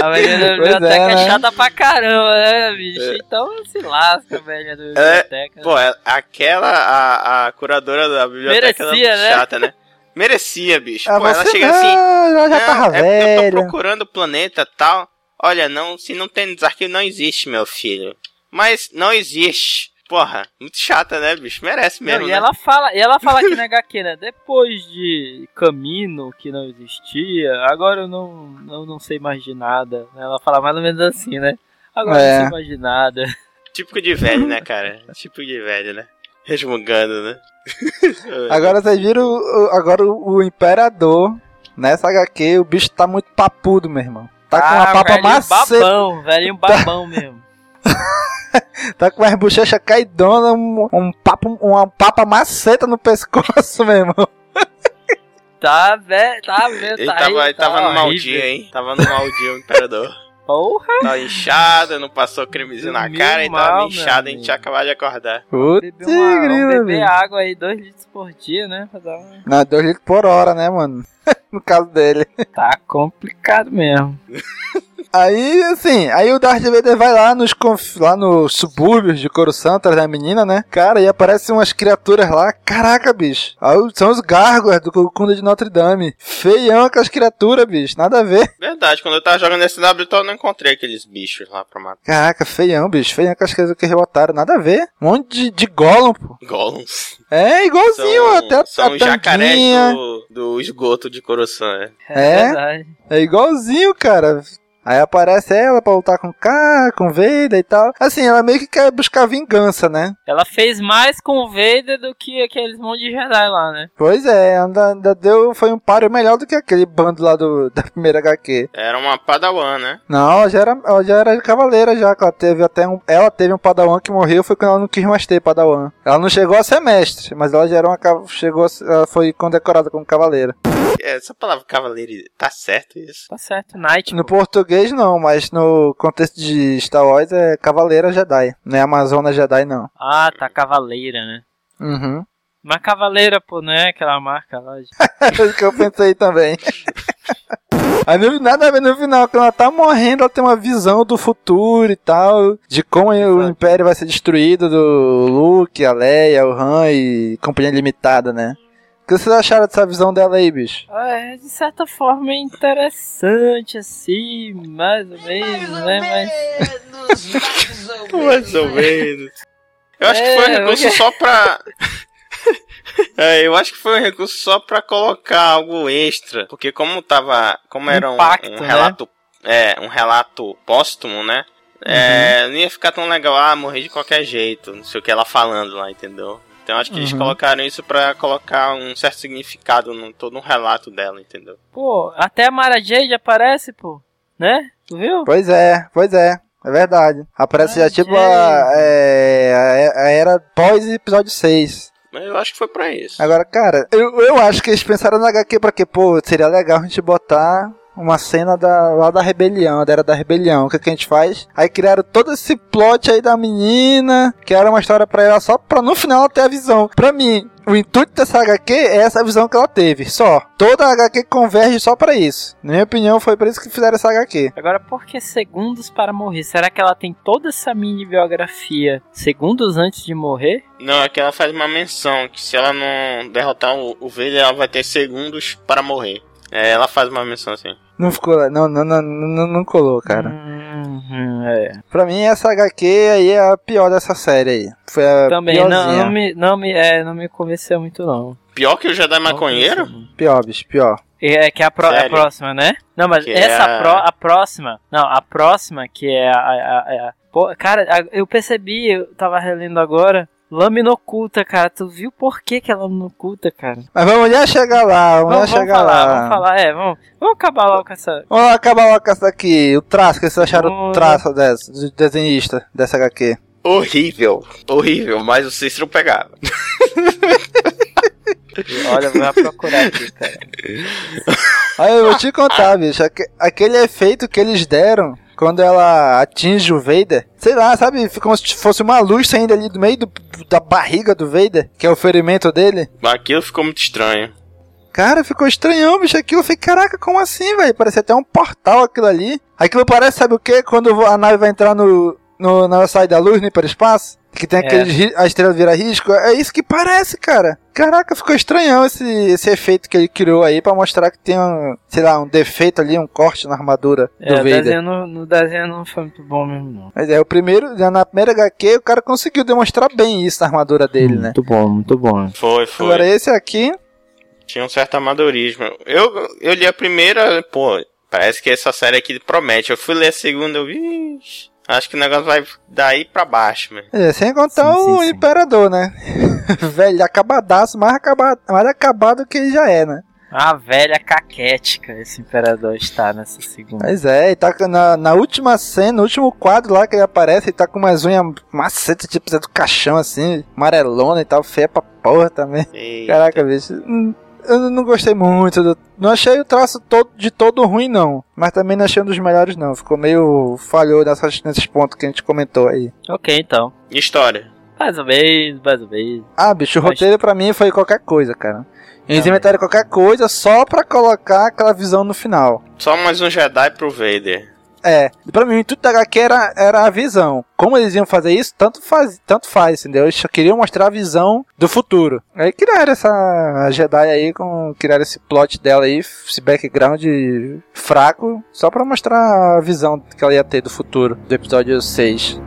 a velhinha da Pois biblioteca é, é, né? chata pra caramba, né, bicho? É. Então se lasca, a velhinha da biblioteca. Pô, é- aquela, a, a curadora da biblioteca Merecia, era né? chata, né? Merecia, bicho. Ah, Pô, ela chega não, assim. ela já "Não, tava é porque Eu velha. tô procurando o planeta tal. Olha, não, se não tem nos arquivos, não existe, meu filho. Mas não existe. Porra, muito chata, né, bicho? Merece mesmo, Não, e né? ela fala, e ela fala aqui na HQ, né? Depois de Camino, que não existia, agora eu não, não, não sei mais de nada. Ela fala mais ou menos assim, né? Agora eu É. não sei mais de nada. Típico de velho, né, cara? Típico de velho, né? Resmungando, né? Agora vocês viram o, o- agora o, o Imperador. Nessa HQ, o bicho tá muito papudo, meu irmão. Tá com uma Ah, papa velhinho maceta. babão, velhinho babão mesmo. Tá com umas bochechas caidona, um, um papo, uma papa maceta no pescoço, meu irmão. Tá, velho, tá vendo, Ele tá tava, aí, tá tava no mau horrível. dia, hein? Tava no mau dia o imperador. Porra, Tava inchado, não passou cremezinho na cara e tava mal, inchado, a gente tinha acabado de acordar. Putz, beber, uma, grila, beber água aí, dois litros por dia, né? dar uma- Não, 2 litros por hora, né, mano? no caso dele. Tá complicado mesmo. Aí, assim, aí o Darth Vader vai lá nos, conf- lá nos subúrbios de Coruscant, atrás da menina, né? Cara, e aparecem umas criaturas lá. Caraca, bicho. Aí são os gárgulas do Cunda de Notre Dame. Feião com as criaturas, bicho. Nada a ver. Verdade, quando eu tava jogando SW, eu não encontrei aqueles bichos lá pra matar. Caraca, feião, bicho. Feião com as coisas que rebotaram. Nada a ver. Um monte de, de Gollum, pô. Golems. É, igualzinho, São, até a- são a os jacarés do, do esgoto de Coruscant, é. É? verdade. É igualzinho, cara. Aí aparece ela pra lutar com o K, com o Vader e tal. Assim, ela meio que quer buscar vingança, né? Ela fez mais com o Vader do que aqueles monte de Jedi lá, né? Pois é, ainda, ainda deu, foi um páreo melhor do que aquele bando lá do, da primeira HQ. Era uma padawan, né? Não, ela já era, ela já era cavaleira já, que ela teve até um, ela teve um padawan que morreu, foi quando ela não quis mais ter padawan. Ela não chegou a ser mestre, mas ela já era uma, chegou, ela foi condecorada como cavaleira. Essa palavra cavaleiro, tá certo isso? Tá certo, Knight. No pô. Português não, mas no contexto de Star Wars é cavaleira Jedi, não é Amazona Jedi não. Ah, tá, Cavaleira, né? Uhum. Mas Cavaleira, pô, não é aquela marca lá. de- É o que eu pensei também. Aí no, nada a ver no final, quando ela tá morrendo, ela tem uma visão do futuro e tal, de como o Império vai ser destruído, do Luke, a Leia, o Han e companhia limitada, né? O que vocês acharam dessa visão dela aí, bicho? É, de certa forma é interessante, assim, mais ou menos, né? Mas. Mais ou menos. Eu acho que foi um É, recurso porque- só pra. É, eu acho que foi um recurso só pra colocar algo extra. Porque como tava. Como era um, Impacto, um né? relato. É, um relato póstumo, né? É, não ia ficar tão legal, ah, morrer de qualquer jeito, não sei o que ela falando lá, entendeu? Então acho que eles Uhum. colocaram isso pra colocar um certo significado no todo um relato dela, entendeu? Pô, até a Mara Jade aparece, pô. Né? Tu viu? Pois é, pois é. É verdade. Aparece Ah, já tipo a, é, a, a era pós episódio 6. Mas eu acho que foi pra isso. Agora, cara, eu, eu acho que eles pensaram na HQ pra quê? Pô, seria legal a gente botar uma cena da, lá da rebelião, da era da rebelião. O que, que a gente faz? Aí criaram todo esse plot aí da menina, que era uma história pra ela só pra no final ela ter a visão. Pra mim, o intuito dessa HQ é essa visão que ela teve, só. Toda a HQ converge só pra isso. Na minha opinião, foi por isso que fizeram essa HQ. Agora, por que segundos para morrer? Será que ela tem toda essa mini biografia segundos antes de morrer? Não, é que ela faz uma menção que se ela não derrotar o, o Vader, ela vai ter segundos para morrer. É, ela faz uma menção assim. Não ficou, não, não, não, não, não colou, cara. Uhum, é. Pra mim, essa HQ aí é a pior dessa série aí. Foi a Também não, piorzinha. não, me, não, me, é, não me convenceu muito, não. Pior que o Jedi Maconheiro? Pior, bicho, pior. É que é a, é a próxima, né? Não, mas Que essa é a- pró- a próxima. Não, a próxima, que é a. a- a- a- pô, cara, a- eu percebi, eu tava relendo agora. Lâmina oculta, cara. Tu viu por que, que é lâmina oculta, cara? Mas vamos já chegar lá, vamos, Vamos, já vamos chegar falar, lá. vamos falar. É, vamos, vamos acabar logo com essa. Vamos lá acabar logo com essa aqui. O traço, que vocês acharam o Vamos. traço dessa, do desenhista dessa HQ. Horrível, horrível, mas o Cícero pegava. Olha, eu vou procurar aqui, cara. Aí eu vou te contar, bicho. aque- Aquele efeito que eles deram quando ela atinge o Vader. Sei lá, sabe? Fica como se fosse uma luz saindo ali do meio do- da barriga do Vader, que é o ferimento dele. Aquilo ficou muito estranho. Cara, ficou estranhão, bicho. Aquilo eu falei, caraca, como assim, velho? Parece até um portal aquilo ali. Aquilo parece, sabe o que? Quando a nave vai entrar no, no, na saída da luz, no hiperespaço. Que tem É. aquele. ri- A estrela vira risco. É isso que parece, cara. Caraca, ficou estranhão esse, esse efeito que ele criou aí pra mostrar que tem um, sei lá, um defeito ali, um corte na armadura do É, o Vader. desenho no, no desenho não foi muito bom mesmo, não. Mas é, o primeiro, na primeira HQ, o cara conseguiu demonstrar bem isso na armadura dele, né? Muito bom, muito bom. Foi, foi. Agora esse aqui, Tinha um certo amadorismo. Eu, eu li a primeira, pô, parece que essa série aqui promete. Eu fui ler a segunda, eu vi. "Ixi, Acho que o negócio vai daí pra baixo, mano. É, sem contar Sim, o sim, sim. Imperador, né? Velho, acabadaço, mais acabado, mais acabado que ele já é, né? A velha caquética esse imperador está nessa segunda. Mas é, ele tá na, na última cena, no último quadro lá que ele aparece, ele tá com umas unhas macetas, tipo dentro do caixão, assim, amarelona e tal, feia pra porra também. Eita. Caraca, bicho. Eu não gostei muito. do- Não achei o traço todo, de todo ruim, não. Mas também não achei um dos melhores, não. Ficou meio falhou nessas, nesses pontos que a gente comentou aí. Ok, então. História. Mais ou menos, mais ou menos. Ah, bicho, o Mas- roteiro pra mim foi qualquer coisa, cara. Eles inventaram qualquer coisa só pra colocar aquela visão no final. Só mais um Jedi pro Vader. É, pra mim, tudo da HQ era, era a visão. Como eles iam fazer isso, tanto faz, tanto faz, entendeu? Eles só queriam mostrar a visão do futuro. Aí criaram essa Jedi aí, com, criaram esse plot dela aí, esse background fraco, só pra mostrar a visão que ela ia ter do futuro, do episódio 6.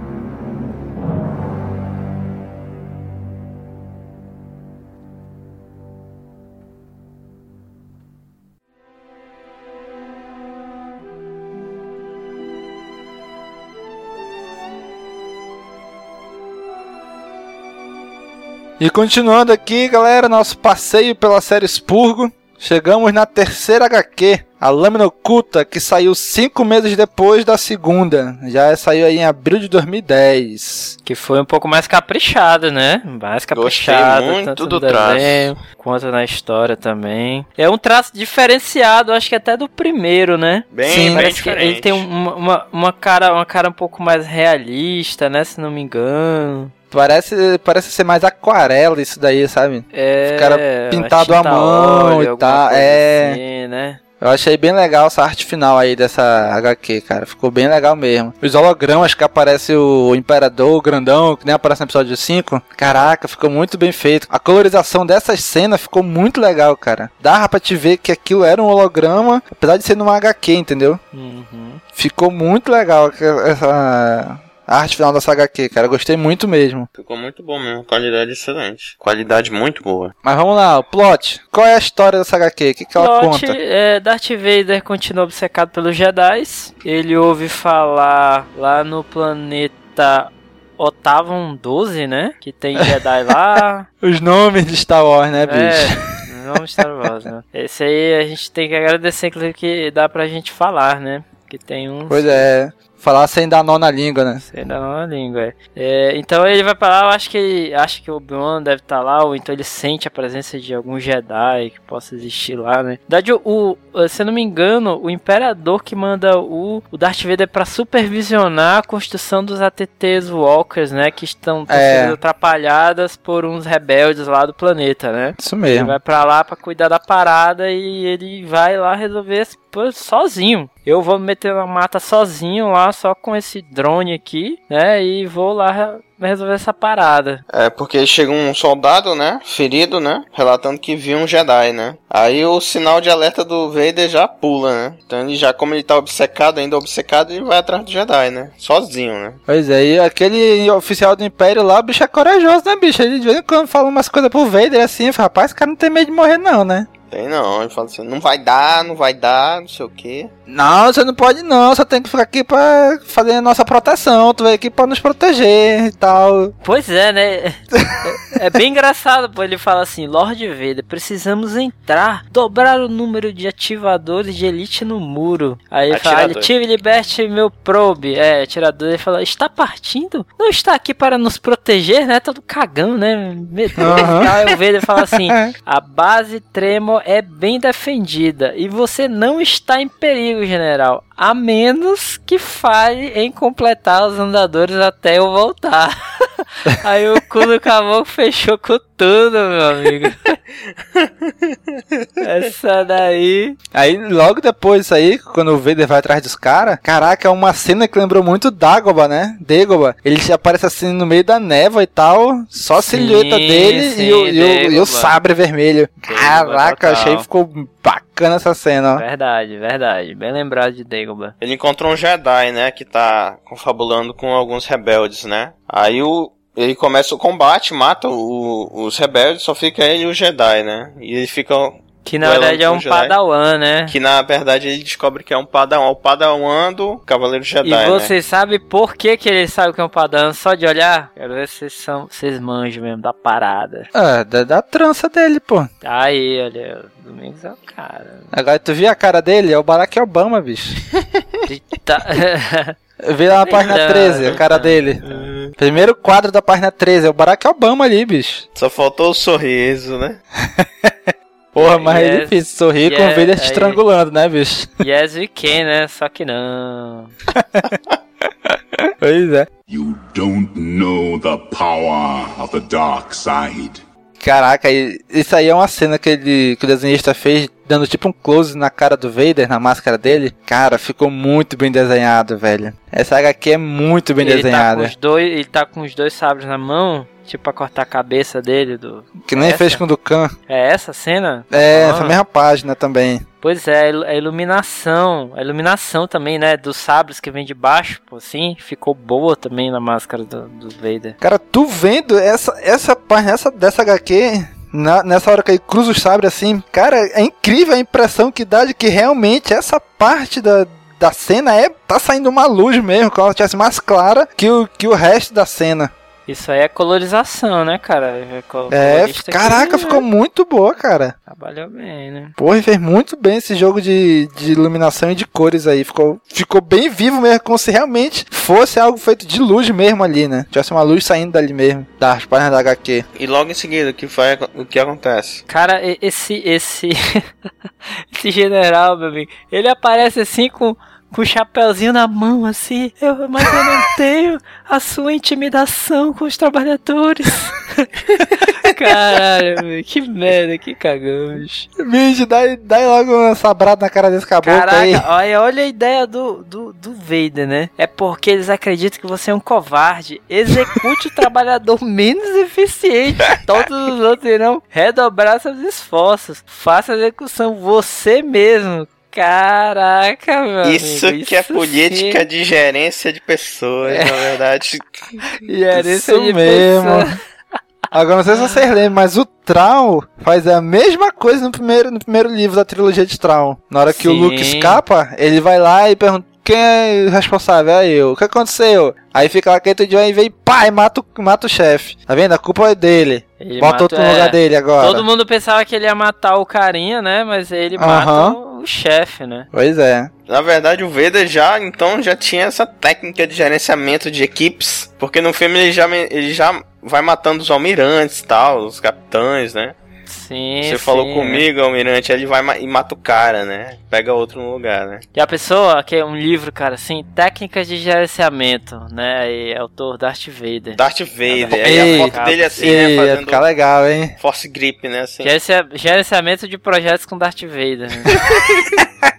E continuando aqui, galera, nosso passeio pela série Spurgo. Chegamos na terceira HQ, a Lâmina Oculta, que saiu cinco meses depois da segunda. Já saiu aí em abril de 2010. Que foi um pouco mais caprichado, né? Mais Gostei caprichado, muito tanto do no desenho quanto na história também. É um traço diferenciado, acho que até do primeiro, né? Bem, Sim, bem Parece que diferente. ele tem um- uma, uma, uma cara, uma cara um pouco mais realista, né? Se não me engano. Parece, parece ser mais aquarela isso daí, sabe? É, cara pintado à mão óleo, e tal, é. assim, né? Eu achei bem legal essa arte final aí dessa HQ, cara. Ficou bem legal mesmo. Os hologramas que aparece o Imperador, o grandão, que nem aparece no episódio 5. Caraca, ficou muito bem feito. A colorização dessas cenas ficou muito legal, cara. Dava pra te ver que aquilo era um holograma, apesar de ser numa HQ, entendeu? Uhum. Ficou muito legal essa a arte final dessa HQ, cara. Gostei muito mesmo. Ficou muito bom mesmo, qualidade excelente. Qualidade muito boa. Mas vamos lá, o plot. Qual é a história dessa HQ? O que, que ela Plot, conta? é, Darth Vader continua obcecado pelos Jedi. Ele ouve falar lá no planeta Otavan 12, né? Que tem Jedi lá. Os nomes de Star Wars, né, bicho? é, não Star Wars, né? Esse aí a gente tem que agradecer, inclusive, que dá pra gente falar, né? Que tem uns. Pois é. Falar sem dar nó na língua, né? Sei ainda não na língua, é. É, Então ele vai pra lá, eu acho que ele acha que o Obi-Wan deve estar lá, ou então ele sente a presença de algum Jedi que possa existir lá, né? Na verdade, o, o- se eu não me engano, o Imperador que manda o, o Darth Vader pra supervisionar a construção dos ATTs Walkers, né? Que estão, É. sendo atrapalhadas por uns rebeldes lá do planeta, né? Isso Ele mesmo. vai pra lá pra cuidar da parada e ele vai lá resolver sozinho. Eu vou me meter na mata sozinho lá, só com esse drone aqui, né? E vou lá re- resolver essa parada. É, porque chega um soldado, né? Ferido, né? Relatando que viu um Jedi, né? Aí o sinal de alerta do Vader já pula, né? Então ele já, como ele tá obcecado, ainda obcecado, ele vai atrás do Jedi, né? Sozinho, né? Pois é, e aquele oficial do Império lá, o bicho é corajoso, né, bicho? Ele de vez em quando fala umas coisas pro Vader assim, fala, rapaz, esse cara não tem medo de morrer, não, né? Tem não, ele fala assim, não vai dar, não vai dar, não sei o que. Não, você não pode não, você tem que ficar aqui pra fazer a nossa proteção, tu veio aqui pra nos proteger e tal. Pois é, né? É, é bem engraçado, pô. Ele fala assim: Lord Vader, precisamos entrar, dobrar o número de ativadores de elite no muro. Aí ele fala: Atirador. Tive liberte meu probe. É, atirador. Ele fala: Está partindo? Não está aqui para nos proteger, né? Todo cagão, né? Medo. Aham. Aí o Vader fala assim: A base Tremor é bem defendida e você não está em perigo, general. A menos que falhe em completar os andadores até eu voltar. Aí o cu do caboclo fechou com tudo, meu amigo. Essa daí. Aí, logo depois disso aí, quando o Vader vai atrás dos caras, caraca, é uma cena que lembrou muito Dagoba, né? Dagoba. Ele aparece assim no meio da névoa e tal, só a Sim, silhueta dele sim, e, o, e, o, e o sabre vermelho. Caraca, total. achei que ficou bacana essa cena. Verdade, verdade. Bem lembrado de Dagobah. Ele encontrou um Jedi, né? Que tá confabulando com alguns rebeldes, né? Aí o. Ele começa o combate, mata o- os rebeldes, só fica ele e o Jedi, né? E ele fica. Que na verdade é um Jedi. padawan, né? Que na verdade ele descobre que é um padawan. O padawan do Cavaleiro Jedi, E né? você sabe por que, que ele sabe que é um padawan só de olhar? Quero ver se vocês, são, vocês manjam mesmo da parada. É, da, da trança dele, pô. Aí, olha, o Domingos é o cara. Agora tu viu a cara dele? É o Barack Obama, bicho. Tá- Vê lá na página Verdade. 13, a cara dele. Primeiro quadro da página 13, é o Barack Obama ali, bicho. Só faltou o sorriso, né? Porra, mas é Yes, difícil sorrir com o yes, Vader te estrangulando, né, bicho? yes, we can, né? Só que não. Pois é. You don't know the power of the dark side. Caraca, isso aí é uma cena que, ele, que o desenhista fez, dando tipo um close na cara do Vader, na máscara dele. Cara, ficou muito bem desenhado, velho. Essa HQ é muito bem ele tá, com desenhada. os dois, ele tá com os dois sabres na mão, tipo pra cortar a cabeça dele. Do... Que nem essa? fez com o Dukan. É essa cena? É, Ah. essa mesma página também. Pois é, a ilu- a iluminação, a iluminação também, né, dos sabres que vem de baixo, pô, assim, ficou boa também na máscara do, do Vader. Cara, tu vendo essa, essa página essa, dessa HQ, na- nessa hora que ele cruza os sabres assim, cara, é incrível a impressão que dá de que realmente essa parte da, da cena é tá saindo uma luz mesmo, como ela tivesse mais clara que o, que o resto da cena. Isso aí é colorização, né, cara? É, É, caraca, que, ficou né, muito boa, cara. Trabalhou bem, né? Porra, e fez muito bem esse jogo de, de iluminação e de cores aí. Ficou, ficou bem vivo mesmo, como se realmente fosse algo feito de luz mesmo ali, né? Tivesse uma luz saindo dali mesmo, das páginas da HQ. E logo em seguida, o que, vai, o que acontece? Cara, esse esse esse general, meu amigo, ele aparece assim com com o chapéuzinho na mão, assim. Eu, mas eu não tenho a sua intimidação com os trabalhadores. Caralho, meu, que merda, que cagamos. Bicho, dá, dá logo uma sabrada na cara desse caboclo aí. Caraca, olha, olha a ideia do, do, do Vader, né? É porque eles acreditam que você é um covarde. Execute o trabalhador menos eficiente. Todos os outros irão redobrar seus esforços. Faça a execução você mesmo. Caraca, meu Isso amigo, que é isso política sim. de gerência de pessoas, na verdade. E era Isso de mesmo. pessoa. Agora, não sei se vocês lembram, mas o Traum faz a mesma coisa no primeiro, no primeiro livro da trilogia de Traum. Na hora que o Sim. Luke escapa, ele vai lá e pergunta quem é o responsável? É eu. O que aconteceu? Aí fica lá quieto de e vem, pá, e mata, o- mata o chefe. Tá vendo? A culpa é dele. Ele Bota mata- outro no é, lugar dele agora. Todo mundo pensava que ele ia matar o carinha, né? Mas ele mata Aham. O chefe, né? Pois é. Na verdade, o Vader já, então, já tinha essa técnica de gerenciamento de equipes. Porque no filme ele já, ele já vai matando os almirantes e tal, os capitães, né? Sim. Você falou sim. comigo, almirante, ele vai e mata o cara, né? Pega outro no lugar, né? E a pessoa, que é um livro, cara, assim, técnicas de gerenciamento, né? E é autor Darth Vader. Darth Vader, aí Ei, a foto dele assim, Ih, né? ia Fazendo ficar legal, hein? force grip, né? Assim. Gerencia- Gerenciamento de projetos com Darth Vader. né?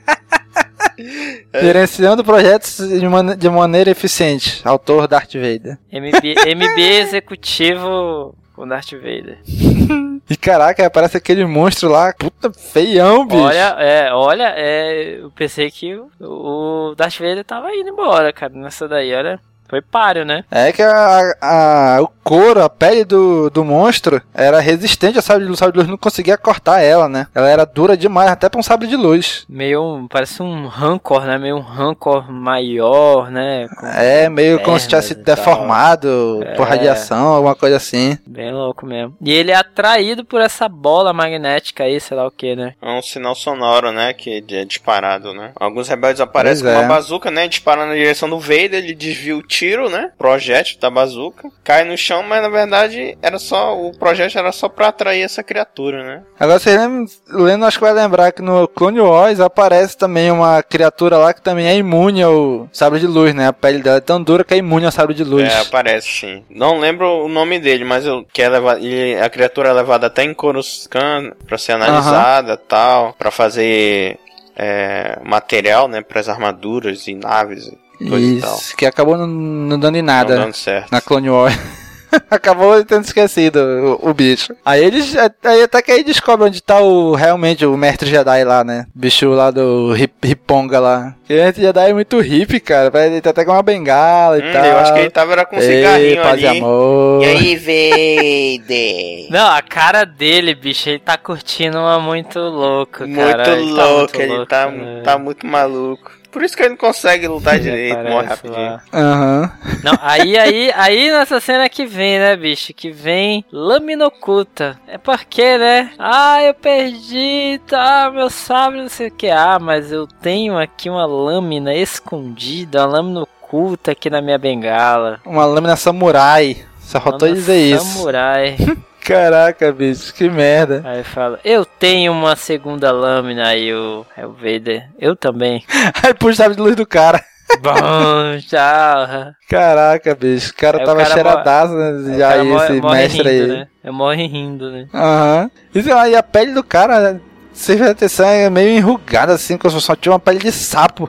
Gerenciando projetos de, mane- de maneira eficiente. Autor Darth Vader. MB, MB executivo com Darth Vader. E caraca, aparece aquele monstro lá. Puta, feião, bicho. Olha, é, olha, é, eu pensei que o, o Darth Vader tava indo embora, cara, nessa daí, olha. Foi páreo, né? É que a, a- o couro, a pele do, do monstro era resistente a sabre de luz. O sabre de luz não conseguia cortar ela, né? Ela era dura demais, até pra um sabre de luz. Meio, parece um rancor, né? Meio um rancor maior, né? Com- É, meio como se tivesse deformado por É. radiação, alguma coisa assim. Bem louco mesmo. E ele é atraído por essa bola magnética aí, sei lá o que, né? É um sinal sonoro, né? Que é disparado, né? Alguns rebeldes aparecem Pois com é. uma bazuca, né? Disparando na direção do Vader, ele desvia o tiro, né? Projétil da bazuca. Cai no chão, mas na verdade era só. O projétil era só pra atrair essa criatura, né? Agora você lembra, Leno acho que vai lembrar que no Clone Wars aparece também uma criatura lá que também é imune ao sabre de luz, né? A pele dela é tão dura que é imune ao sabre de luz. É, aparece sim. Não lembro o nome dele, mas eu, que é leva, ele- a criatura é levada até em Coruscant pra ser analisada tal, pra fazer é, material, né, para as armaduras e naves e e. Isso, que acabou não, não dando em Não nada. dando certo. na Clone Wars. Acabou tendo esquecido o, o bicho. Aí eles. Aí até que aí descobre onde tá o. Realmente o mestre Jedi lá, né? O bicho lá do Hip- Riponga lá. Que o mestre Jedi é muito hippie, cara. Ele tá até com uma bengala e Hum, tal. eu acho que ele tava era com um Ei, cigarrinho paz e ali. amor. E aí, Vader? Não, a cara dele, bicho, ele tá curtindo uma muito louco, cara. muito Ele tá louco, muito ele louco, tá, né? tá muito maluco. Por isso que ele não consegue lutar direito, morre rapidinho. Aham. Não, aí, aí, aí nessa cena que vem, né, bicho? Que vem lâmina oculta. É porque, né? Ah, eu perdi, tá, meu sabre, não sei o que. Ah, mas eu tenho aqui uma lâmina escondida, uma lâmina oculta aqui na minha bengala. Uma lâmina samurai. Só faltou dizer isso. Samurai. Caraca, bicho, que merda. Aí fala, eu tenho uma segunda lâmina aí, o, é o Vader. Eu também. Aí puxa de luz do cara. Bom, tchau. Caraca, bicho. O cara Aí tava cheiradaço, né? Já aí, esse morre mestre rindo, aí. Né? Eu morre rindo, né? Aham. E sei lá, e a pele do cara, se prestar atenção, é meio enrugada, assim, como se só tinha uma pele de sapo.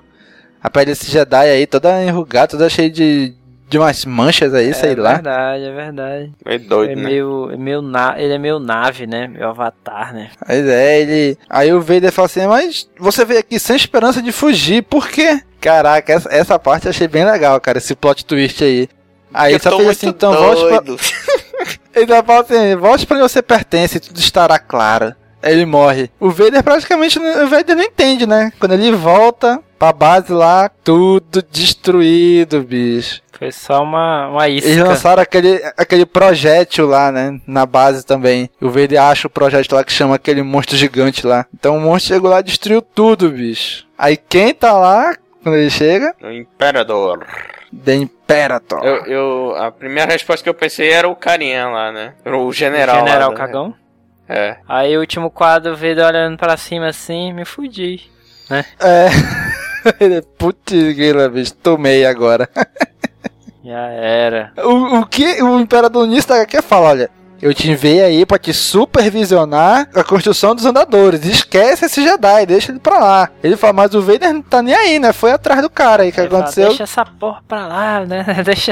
A pele desse Jedi aí, toda enrugada, toda cheia de, de umas manchas aí, sei é lá. verdade, é verdade. Meio doido, é né? meio, é meio na, ele é meio nave, né? Meu avatar, né? Pois é, ele. Aí o Vader fala assim, mas você veio aqui sem esperança de fugir, por quê? Caraca, essa, essa parte eu achei bem legal, cara, esse plot twist aí. Aí Eu ele só fez assim, então volte pra, doido. Ele só fala assim, volte pra onde você pertence, tudo estará claro. Aí Ele morre. O Vader praticamente, o Vader não entende, né? Quando ele volta pra base lá, tudo destruído, bicho. Foi só uma, uma isca. Eles lançaram aquele, aquele projétil lá, né? Na base também. O Vader acha o projétil lá que chama aquele monstro gigante lá. Então o monstro chegou lá e destruiu tudo, bicho. Aí quem tá lá, quando ele chega? O Imperador. The Imperator. Eu, eu, a primeira resposta que eu pensei era o carinha lá, né? O general. General lá, né? Cagão. É. Aí o último quadro, Vader olhando pra cima assim, me fudi. É. Ele, Putz, bicho, tomei agora. Já era. O, o que o Imperador nisso da HQ fala, olha, eu te enviei aí pra te supervisionar a construção dos andadores. Esquece esse Jedi, deixa ele pra lá. Ele fala, mas o Vader não tá nem aí, né? Foi atrás do cara aí que Ele fala, aconteceu. Deixa essa porra pra lá, né? Deixa.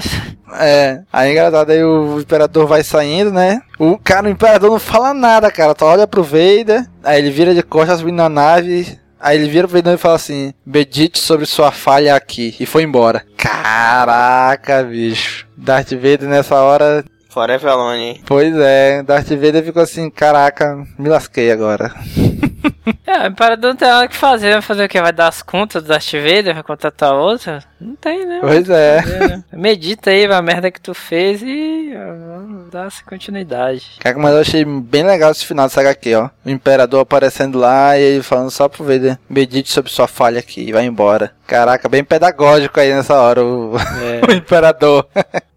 É, aí engraçado, aí o Imperador vai saindo, né? O cara, o Imperador não fala nada, cara. Só olha pro Vader, aí ele vira de costas subindo na nave. Aí ele vira pro Vader e fala assim: Medite sobre sua falha aqui. E foi embora. Caraca, bicho. Darth Vader nessa hora. Forever Alone, hein? Pois é, Darth Vader ficou assim: Caraca, me lasquei agora. É, o Imperador não tem nada que fazer. Vai fazer o quê? Vai dar as contas do Darth Vader? Vai contratar outra? Não tem, né? Pois é. Medita aí a merda que tu fez e ó, vamos dar essa continuidade. Cara, mas eu achei bem legal esse final dessa HQ, ó. O Imperador aparecendo lá e ele falando só pro Vader: Medite sobre sua falha aqui e vai embora. Caraca, bem pedagógico aí nessa hora o, o É, Imperador.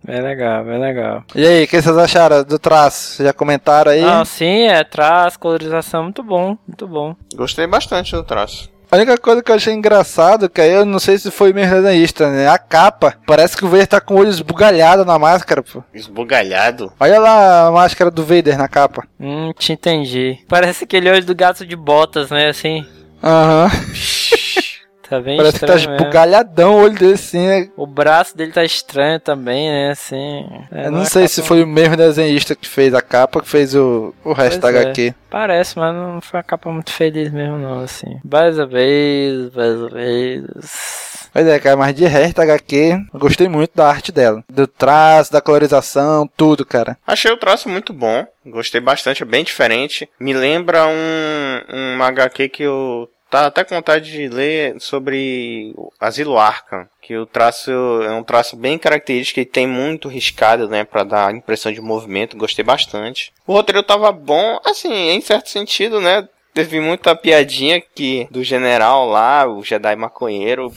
bem legal, bem legal. E aí, o que vocês acharam do traço? Vocês já comentaram aí? Não, sim, é, traz colorização muito bom, muito bom. Gostei bastante do traço. A única coisa que eu achei engraçado, que aí eu não sei se foi mesmo desenhista, né? A capa. Parece que o Vader tá com o olho esbugalhado na máscara, pô. Esbugalhado. Olha lá a máscara do Vader na capa. Hum, te entendi. Parece aquele olho do gato de botas, né? Assim, Aham. Tá bem Parece que tá estranho mesmo. esbugalhadão o olho dele assim, né? O braço dele tá estranho também, né? Assim. é, eu não é sei capa- se foi o mesmo desenhista que fez a capa que fez o, o resto Pois da é. HQ. Parece, mas não foi uma capa muito feliz mesmo, não, assim. Mais ou menos, mais ou menos. Pois é, cara, mas de resto, HQ, eu gostei muito da arte dela. Do traço, da colorização, tudo, cara. Achei o traço muito bom. Gostei bastante, é bem diferente. Me lembra um, um HQ que eu tá até com vontade de ler sobre Asilo Arkham. Que o traço é um traço bem característico e tem muito riscado, né? Pra dar impressão de movimento. Gostei bastante. O roteiro tava bom, assim, em certo sentido, né? Teve muita piadinha que do general lá, o Jedi maconheiro.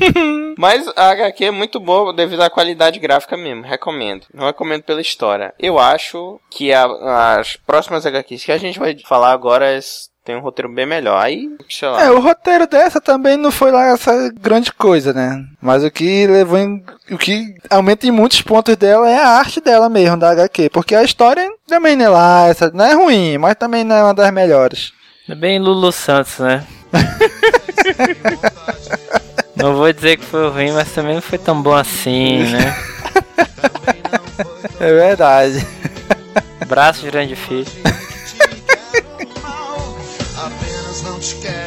Mas a HQ é muito boa devido à qualidade gráfica mesmo, recomendo. Não recomendo pela história. Eu acho que a- as próximas HQs que a gente vai falar agora es- tem um roteiro bem melhor. Aí, sei lá. É, o roteiro dessa também não foi lá essa grande coisa, né? Mas o que levou em, o que aumenta em muitos pontos dela é a arte dela mesmo, da HQ. Porque a história também não é lá, essa, não é ruim, mas também não é uma das melhores. É bem Lulu Santos, né? não vou dizer que foi ruim, mas também não foi tão bom assim, né? É verdade. Braço de grande filho. Apenas não te quero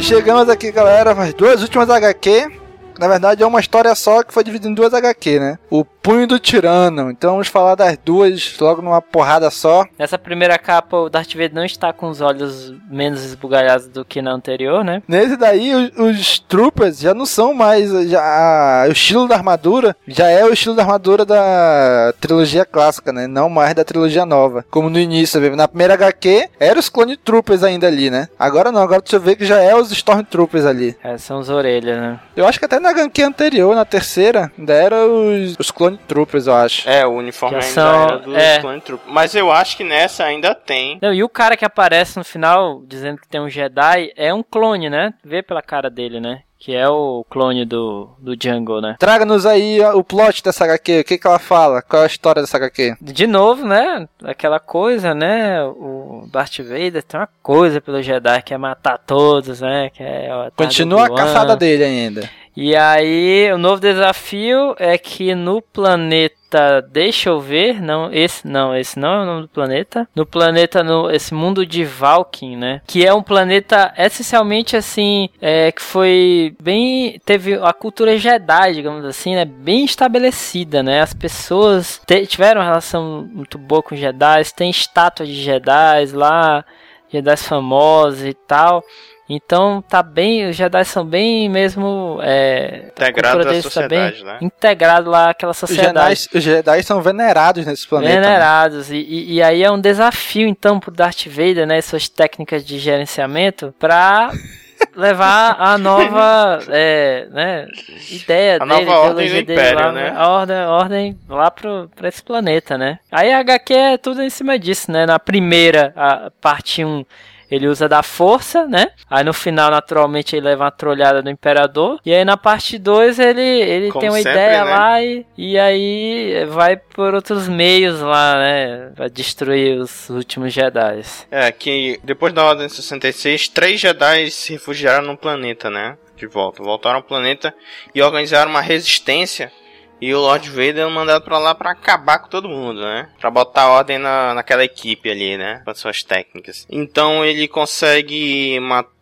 Chegamos aqui, galera, as duas últimas HQ. Na verdade, é uma história só que foi dividida em duas HQ, né? O Punho do Tirano. Então vamos falar das duas logo numa porrada só. Nessa primeira capa, o Darth Vader não está com os olhos menos esbugalhados do que na anterior, né? Nesse daí, os, os Troopers já não são mais. Já, o estilo da armadura já é o estilo da armadura da trilogia clássica, né? Não mais da trilogia nova. Como no início, na primeira HQ, eram os Clone Troopers ainda ali, né? Agora não, agora você vê que já é os Stormtroopers ali. É, são as orelhas, né? Eu acho que até na HQ anterior, na terceira, ainda eram os, os Clone Troopers, eu acho. É, o uniforme ainda são- era do é. Clone Troopers. Mas eu acho que nessa ainda tem. Não, e o cara que aparece no final, dizendo que tem um Jedi, é um clone, né? Vê pela cara dele, né? Que é o clone do, do Jungle, né? Traga-nos aí o plot dessa HQ, o que, que ela fala, qual é a história dessa HQ. De novo, né? Aquela coisa, né? O Darth Vader tem uma coisa pelo Jedi que é matar todos, né? Que é, tá Continua a caçada dele ainda. E aí, o novo desafio é que no planeta Deixa eu ver, não, esse não, esse não é o nome do planeta. No planeta, no esse mundo de Valkyrie, né? Que é um planeta essencialmente assim, é, que foi bem, teve a cultura Jedi, digamos assim, né? Bem estabelecida, né? As pessoas te- tiveram relação muito boa com Jedi, tem estátuas de Jedi lá, Jedi famosos e tal. Então tá bem, os Jedi são bem mesmo é, a Integrado cultura à tá bem sociedade, né? integrado lá aquela Os sociedade. Jedi, os Jedi são venerados nesse planeta. né? Venerados. E, e, e aí é um desafio, então, pro Darth Vader, né? Suas técnicas de gerenciamento pra levar a nova é, né, ideia A dele, nova ordem do dele Império, lá, né? A ordem, a ordem lá pro, pra esse planeta, né? Aí a HQ é tudo em cima disso, né? Na primeira, a parte 1, ele usa da força, né? Aí no final, naturalmente, ele leva uma trolhada do Imperador. E aí na parte 2, ele, ele Como tem uma sempre, ideia né? lá e, e aí vai por outros meios lá, né? Vai destruir os últimos Jedi. É, que depois da Ordem 66, três Jedi se refugiaram no planeta, né? De volta. Voltaram ao planeta e organizaram uma resistência. E o Lord Vader mandado pra lá pra acabar com todo mundo, né? Pra botar ordem na, naquela equipe ali, né? Com as suas técnicas. Então ele consegue matar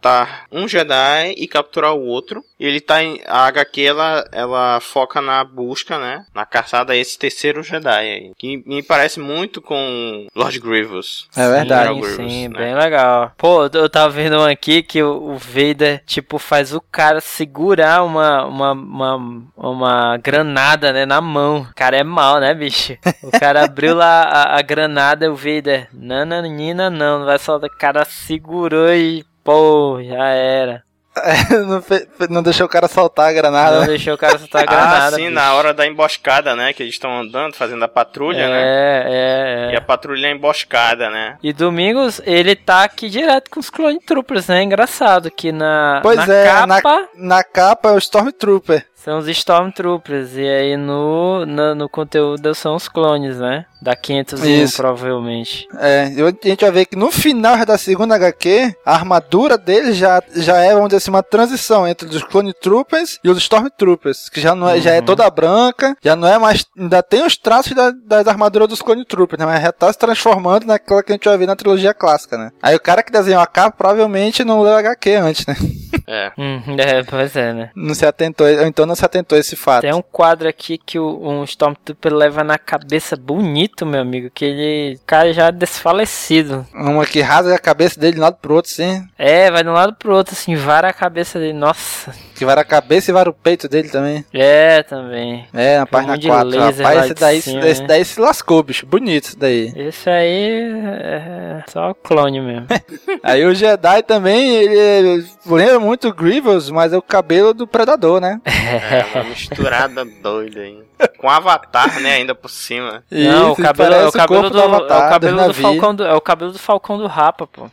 um Jedi e capturar o outro. E ele tá em. A HQ ela, ela foca na busca, né? Na caçada a esse terceiro Jedi aí. Que me parece muito com Lord Grievous. É verdade. Sim, Grievous, sim, né? bem legal. Pô, eu tava vendo um aqui que o, Vader, tipo, faz o cara segurar uma, uma, uma, uma granada, né, na mão. O cara é mal, né, bicho? O cara abriu lá a, a granada e o Vader, nananina, não, não vai soltar. O cara segurou e, pô, já era. não, fe- não deixou o cara soltar a granada. Não né? deixou o cara soltar a granada. ah, sim, bicho. na hora da emboscada, né? Que eles estão andando, fazendo a patrulha, né? É, é, E é. a patrulha é emboscada, né? E Domingos, ele tá aqui direto com os Clone Troopers, né? Engraçado que na, Pois na é, na- capa Na capa é o Stormtrooper. São os Stormtroopers. E aí no, no, no conteúdo são os clones, né? Da 501, Isso. provavelmente. É, a gente vai ver que no final da segunda HQ, a armadura dele já, já é, vamos dizer assim, uma transição entre os Clone Troopers e os Stormtroopers, que já, não é, já é toda branca, já não é mais, ainda tem os traços da- das armaduras dos Clone Troopers, né, mas já tá se transformando naquela que a gente vai ver na trilogia clássica, né. Aí o cara que desenhou a capa provavelmente não leu a HQ antes, né, É. Hum, é, pois é, né? não se atentou, ou então não se atentou a esse fato. Tem um quadro aqui que o, um Stormtrooper leva na cabeça bonito, meu amigo. Que ele. Cara já desfalecido. Uma que rasga a cabeça dele de um lado pro outro, sim, É, vai de um lado pro outro, assim, vara a cabeça dele. Nossa. que vai a cabeça e vai o peito dele também. É, também. É, na página monte de 4. laser Rapaz, esse daí, cima, esse né? daí se lascou, bicho. Bonito isso daí. Esse aí é só o clone mesmo. Aí o Jedi também, ele lembra muito o Grievous, mas é o cabelo do Predador, né? É, uma misturada doida aí. Com Avatar, né? Ainda por cima. Não, o Isso, cabelo, é o cabelo corpo do, é o Avatar, cabelo do Navi. Falcão do, é o cabelo do Falcão do Rapa, pô.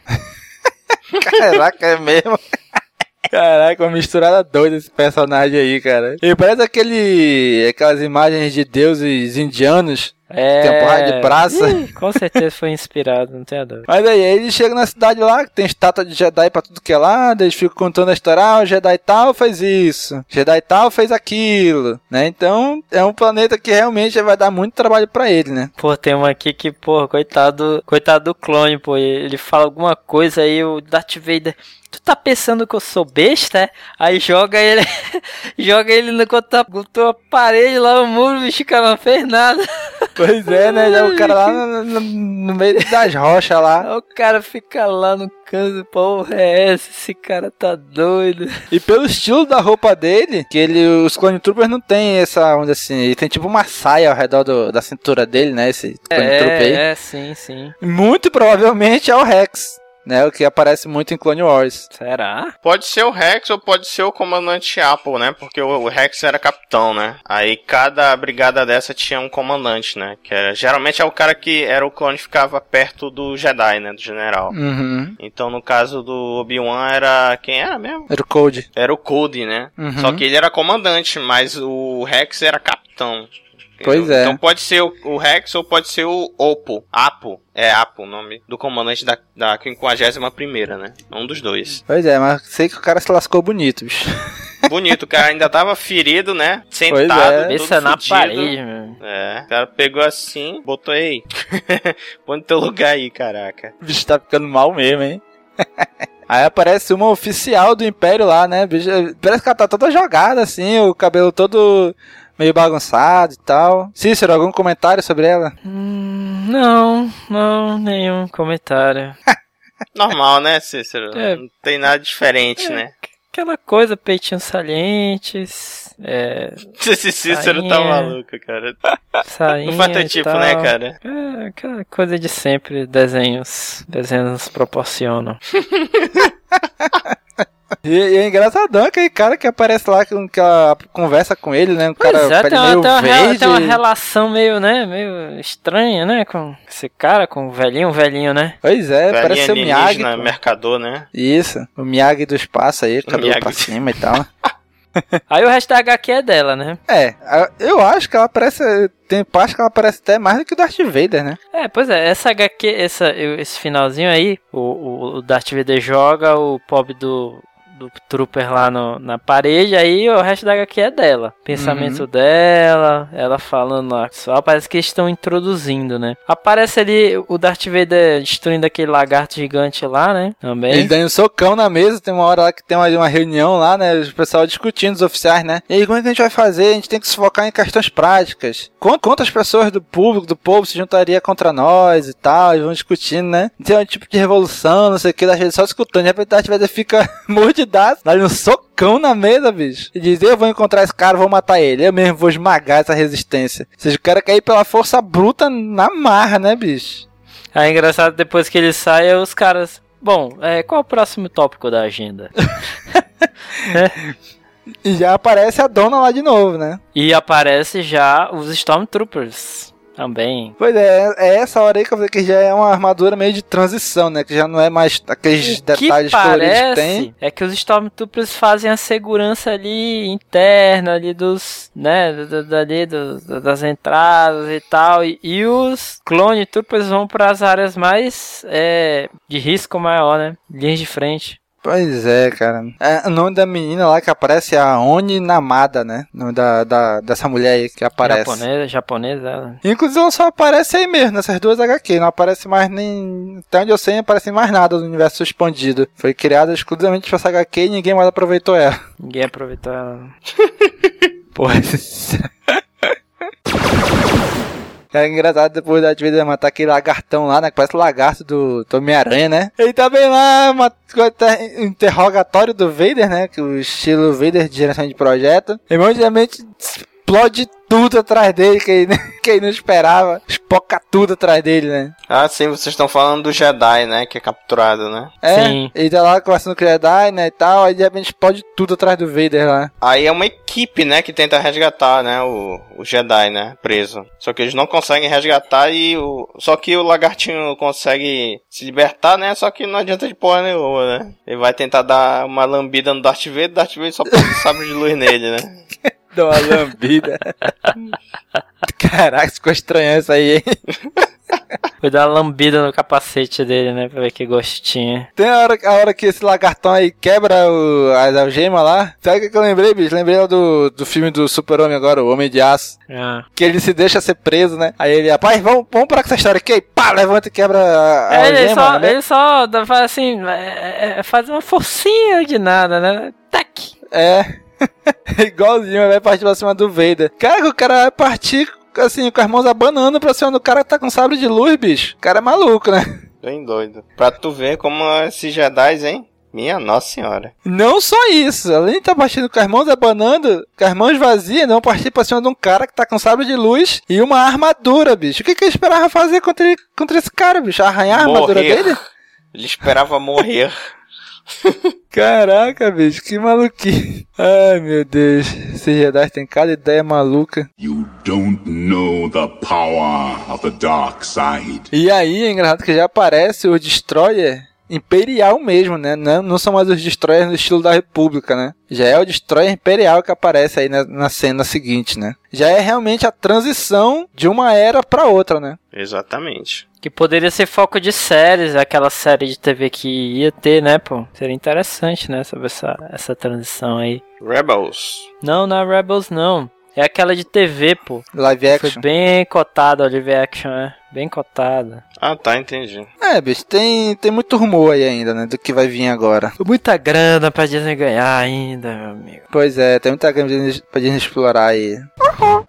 Caraca, é mesmo. Caraca, uma misturada doida esse personagem aí, cara. Ele parece aquele. aquelas imagens de deuses indianos. É. Tem de braça. Ih, com certeza foi inspirado, não tenho dúvida. Mas aí, aí ele chega na cidade lá, que tem estátua de Jedi pra tudo que é lado, eles ficam contando a história, ah, o Jedi tal fez isso, Jedi tal fez aquilo, né? Então, é um planeta que realmente vai dar muito trabalho pra ele, né? Pô, tem uma aqui que, pô, coitado, coitado do clone, pô. Ele fala alguma coisa aí, o Darth Vader. Tu tá pensando que eu sou besta, é? Aí joga ele. joga ele no contra, contra a parede lá, o muro, o bicho cara não fez nada. Pois é, né? Já o cara lá no, no- no meio das rochas lá. O cara fica lá no canto, porra, é essa? Esse cara tá doido. E pelo estilo da roupa dele, que ele, os Clone Troopers não tem essa, dizer assim, ele tem tipo uma saia ao redor do- da cintura dele, né? Esse Clone Trooper aí. É, é, sim, sim. Muito provavelmente é o Rex, né? O que aparece muito em Clone Wars. Será? Pode ser o Rex ou pode ser o comandante Apple, né? Porque o, Rex era capitão, né? Aí cada brigada dessa tinha um comandante, né? Que era, geralmente é o cara que era o clone que ficava perto do Jedi, né? Do general. Uhum. Então no caso do Obi-Wan era. Quem era mesmo? Era o Code. Era o Cody, né? Uhum. Só que ele era comandante, mas o Rex era capitão. Pois Entendeu? é. Então pode ser o, o Rex ou pode ser o Oppo. Apo. É Apo o nome do comandante da, da 51 né? Um dos dois. Pois é, mas sei que o cara se lascou bonito, bicho. Bonito, o cara ainda tava ferido, né? Pois Sentado, é. todo Cabeça na parede, meu. É, o cara pegou assim, botou aí. Põe no teu lugar aí, caraca. O bicho tá ficando mal mesmo, hein? Aí aparece uma oficial do Império lá, né? Parece que ela tá toda jogada, assim, o cabelo todo meio bagunçado e tal. Cícero, algum comentário sobre ela? Hum, não, não, nenhum comentário. Normal, né, Cícero? É. Não tem nada diferente, né? Aquela coisa, peitinhos salientes, é, Esse Cícero tá Sainha. maluco, cara. sainha Não faz teu e tipo, tal. né, cara? É, aquela coisa de sempre, desenhos, desenhos proporcionam. E, e é engraçadão aquele cara que aparece lá, que, que ela conversa com ele, né? Um cara Pois é, tem uma, meio tem, uma, verde. tem uma relação meio, né, meio estranha, né, com esse cara, com o velhinho, o velhinho, né? Pois é, Velhinho parece ser o Miyagi. pô. mercador, né? Isso, o Miyagi do espaço aí, cabelo Miyagi. pra cima e tal. Aí o resto da HQ é dela, né? É, eu acho que ela parece. Tem parte que ela parece até mais do que o Darth Vader, né? É, pois é, essa HQ, essa, esse finalzinho aí, o, o, o Darth Vader joga o pobre do, do Trooper lá no- na parede, aí o resto da HQ é dela. Pensamento Uhum. dela, ela falando lá, só parece que estão introduzindo, né? Aparece ali o Darth Vader destruindo aquele lagarto gigante lá, né? Também. Ele dando um socão na mesa, tem uma hora lá que tem uma, uma reunião lá, né? O pessoal discutindo, os oficiais, né? E aí, como é que a gente vai fazer? A gente tem que se focar em questões práticas. Quant- Quantas pessoas do público, do povo, se juntaria contra nós e tal? E vão discutindo, né? Tem um tipo de revolução, não sei o que, Darth Vader só escutando. De repente, Darth Vader fica mordidaço, dá um socão na mesa, bicho. E diz, eu vou encontrar esse cara, vou matar ele. Eu mesmo vou esmagar essa resistência. Ou seja, o cara quer ir pela força bruta na marra, né, bicho? Aí é engraçado, depois que ele sai, os caras... Bom, é, qual é o próximo tópico da agenda? E já aparece a dona lá de novo, né? E aparece já os Stormtroopers também. Pois é, é essa hora aí que eu falei que já é uma armadura meio de transição, né? Que já não é mais aqueles O que detalhes coloridos que tem. é que os Stormtroopers fazem a segurança ali interna ali dos, né, dali do- do- das entradas e tal, e, e os Clone Troopers vão para as áreas mais é, de risco maior, né, linhas de frente. Pois é, cara. É, o nome da menina lá que aparece é a Oni Namada, né? O nome da, da, dessa mulher aí que aparece. Japonesa, japonesa, ela. Inclusive ela só aparece aí mesmo, nessas duas HQ. Não aparece mais nem. Até onde eu sei, não aparece mais nada do universo expandido. Foi criada exclusivamente pra essa HQ e ninguém mais aproveitou ela. ninguém aproveitou ela. Porra. É engraçado depois da Vader matar aquele lagartão lá, né? Que parece o lagarto do, Homem-Aranha, né? Ele tá bem lá, uma, interrogatório do Vader, né? Que o estilo Vader de geração de projeto. E imediatamente explode tudo atrás dele, que ele, que ele não esperava. Espoca tudo atrás dele, né? Ah, sim, vocês estão falando do Jedi, né? Que é capturado, né? É, Sim. ele tá lá conversando com o Jedi, né, e tal, aí de repente explode tudo atrás do Vader lá. Aí é uma equipe, né, que tenta resgatar, né, o, o Jedi, né, preso. Só que eles não conseguem resgatar e o... Só que o lagartinho consegue se libertar, né, só que não adianta de porra nenhuma, né. Ele vai tentar dar uma lambida no Darth Vader, Darth Vader só põe o sabre de luz nele, né. Dá uma lambida. Caraca, ficou estranho isso aí, hein? Foi dar uma lambida no capacete dele, né, pra ver que gostinho. Tem a hora, a hora que esse lagartão aí quebra o, as algemas lá. Sabe o que eu lembrei, bicho? Lembrei do, do filme do Super-Homem agora, o Homem de Aço. Ah. Que ele se deixa ser preso, né? Aí ele, rapaz, vamos, vamos parar com essa história aqui. Aí, pá, levanta e quebra a, a É, ele algema, só, né? ele só faz assim, é, é, faz uma forcinha de nada, né? Tac! É. Igualzinho, vai partir pra cima do Vader. Cara, o cara vai partir assim, com as mãos abanando pra cima do cara que tá com sabre de luz, bicho. O cara é maluco, né? Bem doido. Pra tu ver como esses Jedi, hein. Minha nossa senhora. Não só isso, além de estar partindo com as mãos abanando, com as mãos vazias, não partir pra cima de um cara que tá com sabre de luz e uma armadura, bicho. O que, que ele esperava fazer contra, ele, contra esse cara, bicho? Arranhar a armadura Morrer. dele? Ele esperava morrer. Caraca, bicho, que maluquice. Ai, meu Deus. Esses Jedi tem cada ideia maluca. You don't know the power of the dark side. E aí, é engraçado que já aparece o Destroyer imperial mesmo, né? Não, não são mais os destroyers no estilo da República, né? Já é o destroyer imperial que aparece aí na, na cena seguinte, né? Já é realmente a transição de uma era pra outra, né? Exatamente. Que poderia ser foco de séries, aquela série de TV que ia ter, né, pô? Seria interessante, né, sobre essa, essa transição aí. Rebels. Não, não é Rebels, não. É aquela de TV, pô. Live Foi action. bem cotada a live action, é. Bem cotada. Ah, tá, entendi. É, bicho, tem, tem muito rumor aí ainda, né? Do que vai vir agora. Muita grana pra Disney ganhar ainda, meu amigo. Pois é, tem muita grana pra Disney- pra Disney explorar aí.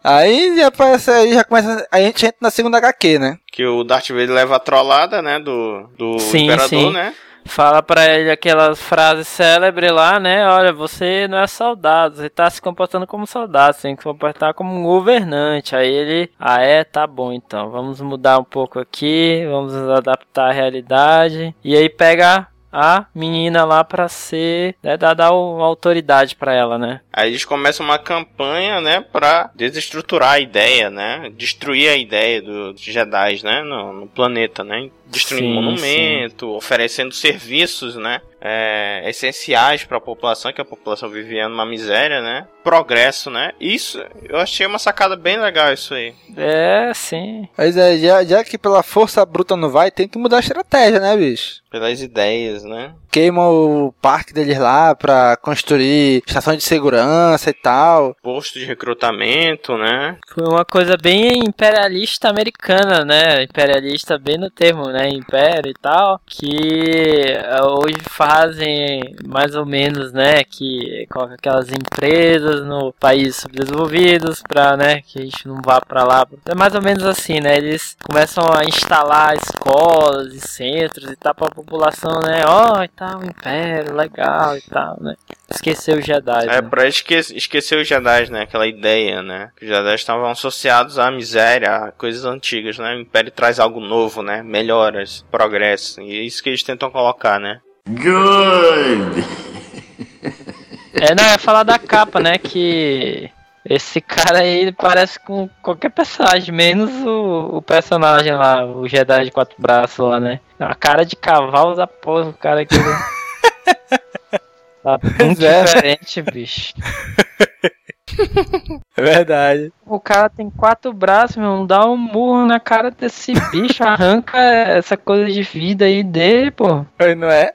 Aí já aparece aí, já começa. Aí a gente entra na segunda HQ, né? Que o Darth Vader leva a trollada, né? Do, do Sim, Imperador, sim. né? Fala pra ele aquelas frases célebres lá, né? Olha, você não é soldado, você tá se comportando como soldado, você tem que se comportar como um governante. Aí ele, ah é, tá bom então, vamos mudar um pouco aqui, vamos adaptar à realidade. E aí pega a menina lá pra ser, né, dar, dar autoridade pra ela, né? Aí eles começam uma campanha, né, pra desestruturar a ideia, né, destruir a ideia do- dos Jedi, né, no, no planeta, né, destruindo Sim, monumento, oferecendo serviços, né, é, essenciais para a população, que a população vivia numa miséria, né, progresso, né, isso, eu achei uma sacada bem legal isso aí. É, sim. Mas é, já, já que pela força bruta não vai, tem que mudar a estratégia, né, bicho? Pelas ideias, né. Queima o parque deles lá pra construir estação de segurança e tal. Posto de recrutamento, né? Foi uma coisa bem imperialista americana, né? Imperialista bem no termo, né? Império e tal. Que eh, hoje fazem mais ou menos, né? Que colocam aquelas empresas no país subdesenvolvidos pra, né? Que a gente não vá pra lá. É mais ou menos assim, né? Eles começam a instalar escolas e centros e tal pra população, né? Ó, e tal, império, legal e tal, né? Esqueceu os Jedi. É né? pra esque esquecer os Jedi, né? Aquela ideia, né? Que os Jedi estavam associados à miséria, a coisas antigas, né? O Império traz algo novo, né? Melhoras, progresso. E é isso que eles tentam colocar, né? Good! É, não, é falar da capa, né? Que esse cara aí parece com qualquer personagem, menos o, o personagem lá, o Jedi de quatro braços lá, né? A cara de cavalo da porra, o cara aqui. né? Tá muito é. diferente, bicho. É verdade. O cara tem quatro braços, meu. Dá um murro na cara desse bicho, arranca essa coisa de vida aí dele, pô. Não é?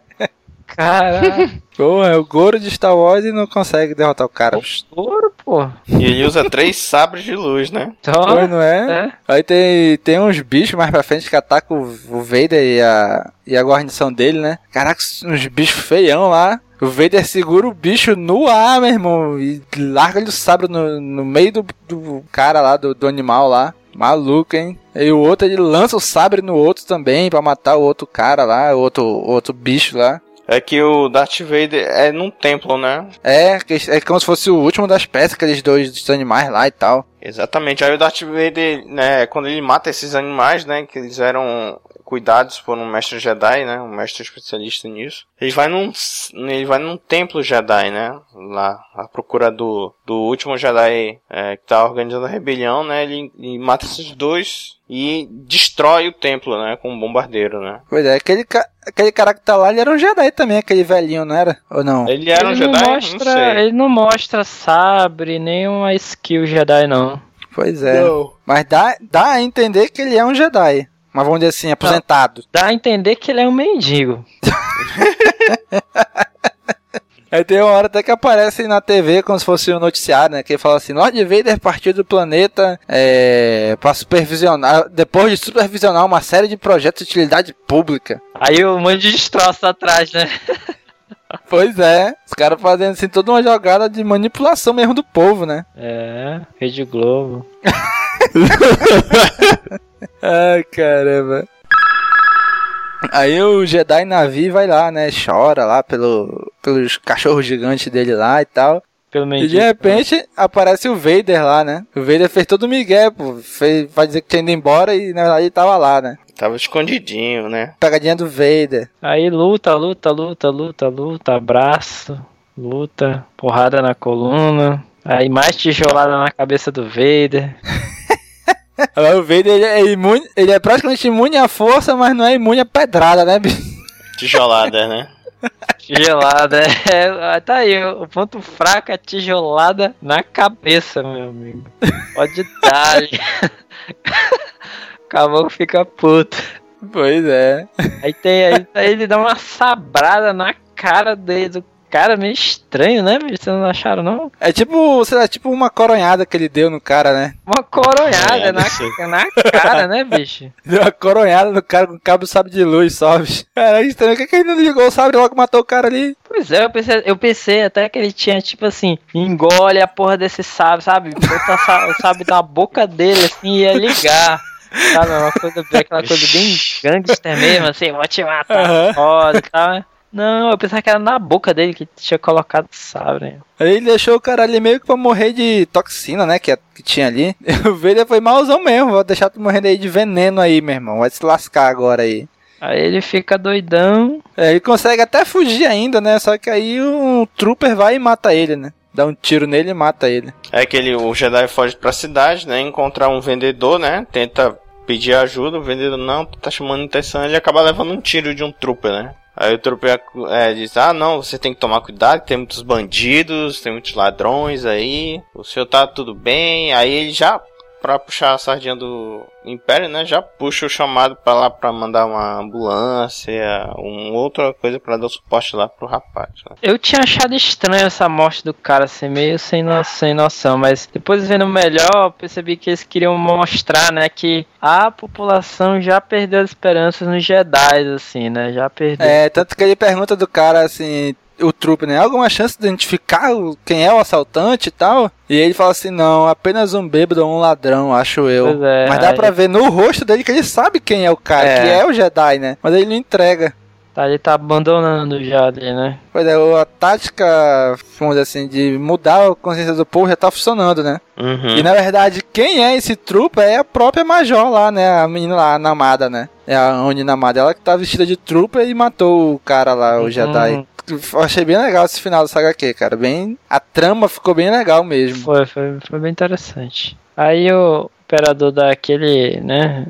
Caralho, Pô, é o Goro de Star Wars e não consegue derrotar o cara. bicho. ouro, pô. E ele usa três sabres de luz, né? Pô, Só, não é? é. Aí tem, tem uns bichos mais pra frente que atacam o, o Vader e a, e a guarnição dele, né? Caraca, uns bichos feião lá. O Vader segura o bicho no ar, meu irmão, e larga-lhe o sabre no, no meio do, do cara lá, do, do animal lá. Maluco, hein? E o outro, ele lança o sabre no outro também pra matar o outro cara lá, o outro, o outro bicho lá. É que o Darth Vader é num templo, né? É, é como se fosse o último das peças, aqueles dois dos animais lá e tal. Exatamente. Aí o Darth Vader, né, quando ele mata esses animais, né, que eles eram cuidados por um mestre Jedi, né, um mestre especialista nisso. Ele vai num, ele vai num templo Jedi, né, lá à procura do, do último Jedi é, que tá organizando a rebelião, né, ele, ele mata esses dois e destrói o templo, né, com um bombardeiro, né. Pois é, aquele, ca- aquele cara que tá lá, ele era um Jedi também, aquele velhinho, não era? Ou não? Ele era um ele Jedi? não Não mostra, sei. ele não mostra sabre, nem uma skill Jedi não. Pois é. Mas dá, dá a entender que ele é um Jedi. Mas vamos dizer assim, aposentado. Dá a entender que ele é um mendigo. Aí tem uma hora até que aparece na TV como se fosse um noticiário, né? Que ele fala assim, Lord Vader partiu do planeta é, para supervisionar, depois de supervisionar uma série de projetos de utilidade pública. Aí um monte de destroço atrás, né? Pois é, os caras fazendo assim toda uma jogada de manipulação mesmo do povo, né? É, Rede Globo. Ai, caramba. Aí o Jedi Navi vai lá, né? Chora lá pelo, pelos cachorros gigantes dele lá e tal. Pelo E de repente aparece o Vader lá, né? O Vader fez todo o migué, pô. Fez, vai dizer que tinha ido embora e na verdade ele tava lá, né? Tava escondidinho, né. Pegadinha do Vader. Aí luta, luta, luta, luta, luta, abraço, luta, porrada na coluna. Aí mais tijolada na cabeça do Vader. Agora o Vader ele é imune, ele é praticamente imune à força, mas não é imune à pedrada, né, bicho? Tijolada, né? Tijolada, é, tá aí, o ponto fraco é tijolada na cabeça, meu amigo. Pode dar. Acabou que fica puto. Pois é. Aí tem aí, aí ele dá uma sabrada na cara dele, do cara meio estranho, né, bicho? Vocês não acharam, não? É tipo, sei lá, tipo uma coronhada que ele deu no cara, né? Uma coronhada Coronhada, na, na cara, né, bicho? Deu uma coronhada no cara com cabo de sabre de luz, só, bicho. Cara, estranho. Por que, que ele não ligou o sabre e logo matou o cara ali? Pois é, eu pensei, eu pensei até que ele tinha, tipo assim, engole a porra desse sábio, sabe? Bota o sábio na boca dele, assim, e ia ligar. Sabe? Uma coisa, aquela coisa bem gangster mesmo, assim, vou te matar, Aham. foda e tal. né? Não, eu pensava que era na boca dele que tinha colocado o sabre. Aí ele deixou o cara ali meio que pra morrer de toxina, né? Que, que tinha ali. O Vader foi malzão mesmo. Vou deixar tu morrendo aí de veneno aí, meu irmão. Vai se lascar agora aí. Aí ele fica doidão. É, ele consegue até fugir ainda, né? Só que aí um trooper vai e mata ele, né? Dá um tiro nele e mata ele. É que ele, o Jedi foge pra cidade, né? Encontrar um vendedor, né? Tenta pedir ajuda, o vendedor não, tá chamando atenção, ele acaba levando um tiro de um trooper, né? Aí o trooper é, diz, ah não, você tem que tomar cuidado, tem muitos bandidos, tem muitos ladrões aí, o senhor tá tudo bem, aí ele já, pra puxar a sardinha do Império, né, já puxa o chamado pra lá pra mandar uma ambulância, uma outra coisa pra dar suporte lá pro rapaz, né? Eu tinha achado estranho essa morte do cara, assim, meio sem, no, sem noção, mas depois vendo melhor, eu percebi que eles queriam mostrar, né, que a população já perdeu as esperanças nos Jedi, assim, né, já perdeu. É, tanto que ele pergunta do cara assim, o trupe, né? Alguma chance de identificar quem é o assaltante e tal? E ele fala assim, não, apenas um bêbado ou um ladrão, acho eu. É, Mas dá aí- pra ver no rosto dele que ele sabe quem é o cara, É. que é o Jedi, né? Mas ele não entrega. Tá, ele tá abandonando já ali, né. Pois é, a tática, vamos dizer assim, de mudar a consciência do povo já tá funcionando, né? Uhum. E na verdade, quem é esse trupa é a própria Major lá, né? A menina lá, a Namada, né? É a Oni Namada. Ela que tá vestida de trupa e matou o cara lá, o Jedi. Uhum. Achei bem legal esse final do Saga aqui, cara. Bem, a trama ficou bem legal mesmo. Foi, foi, foi bem interessante. Aí o imperador dá aquele, né,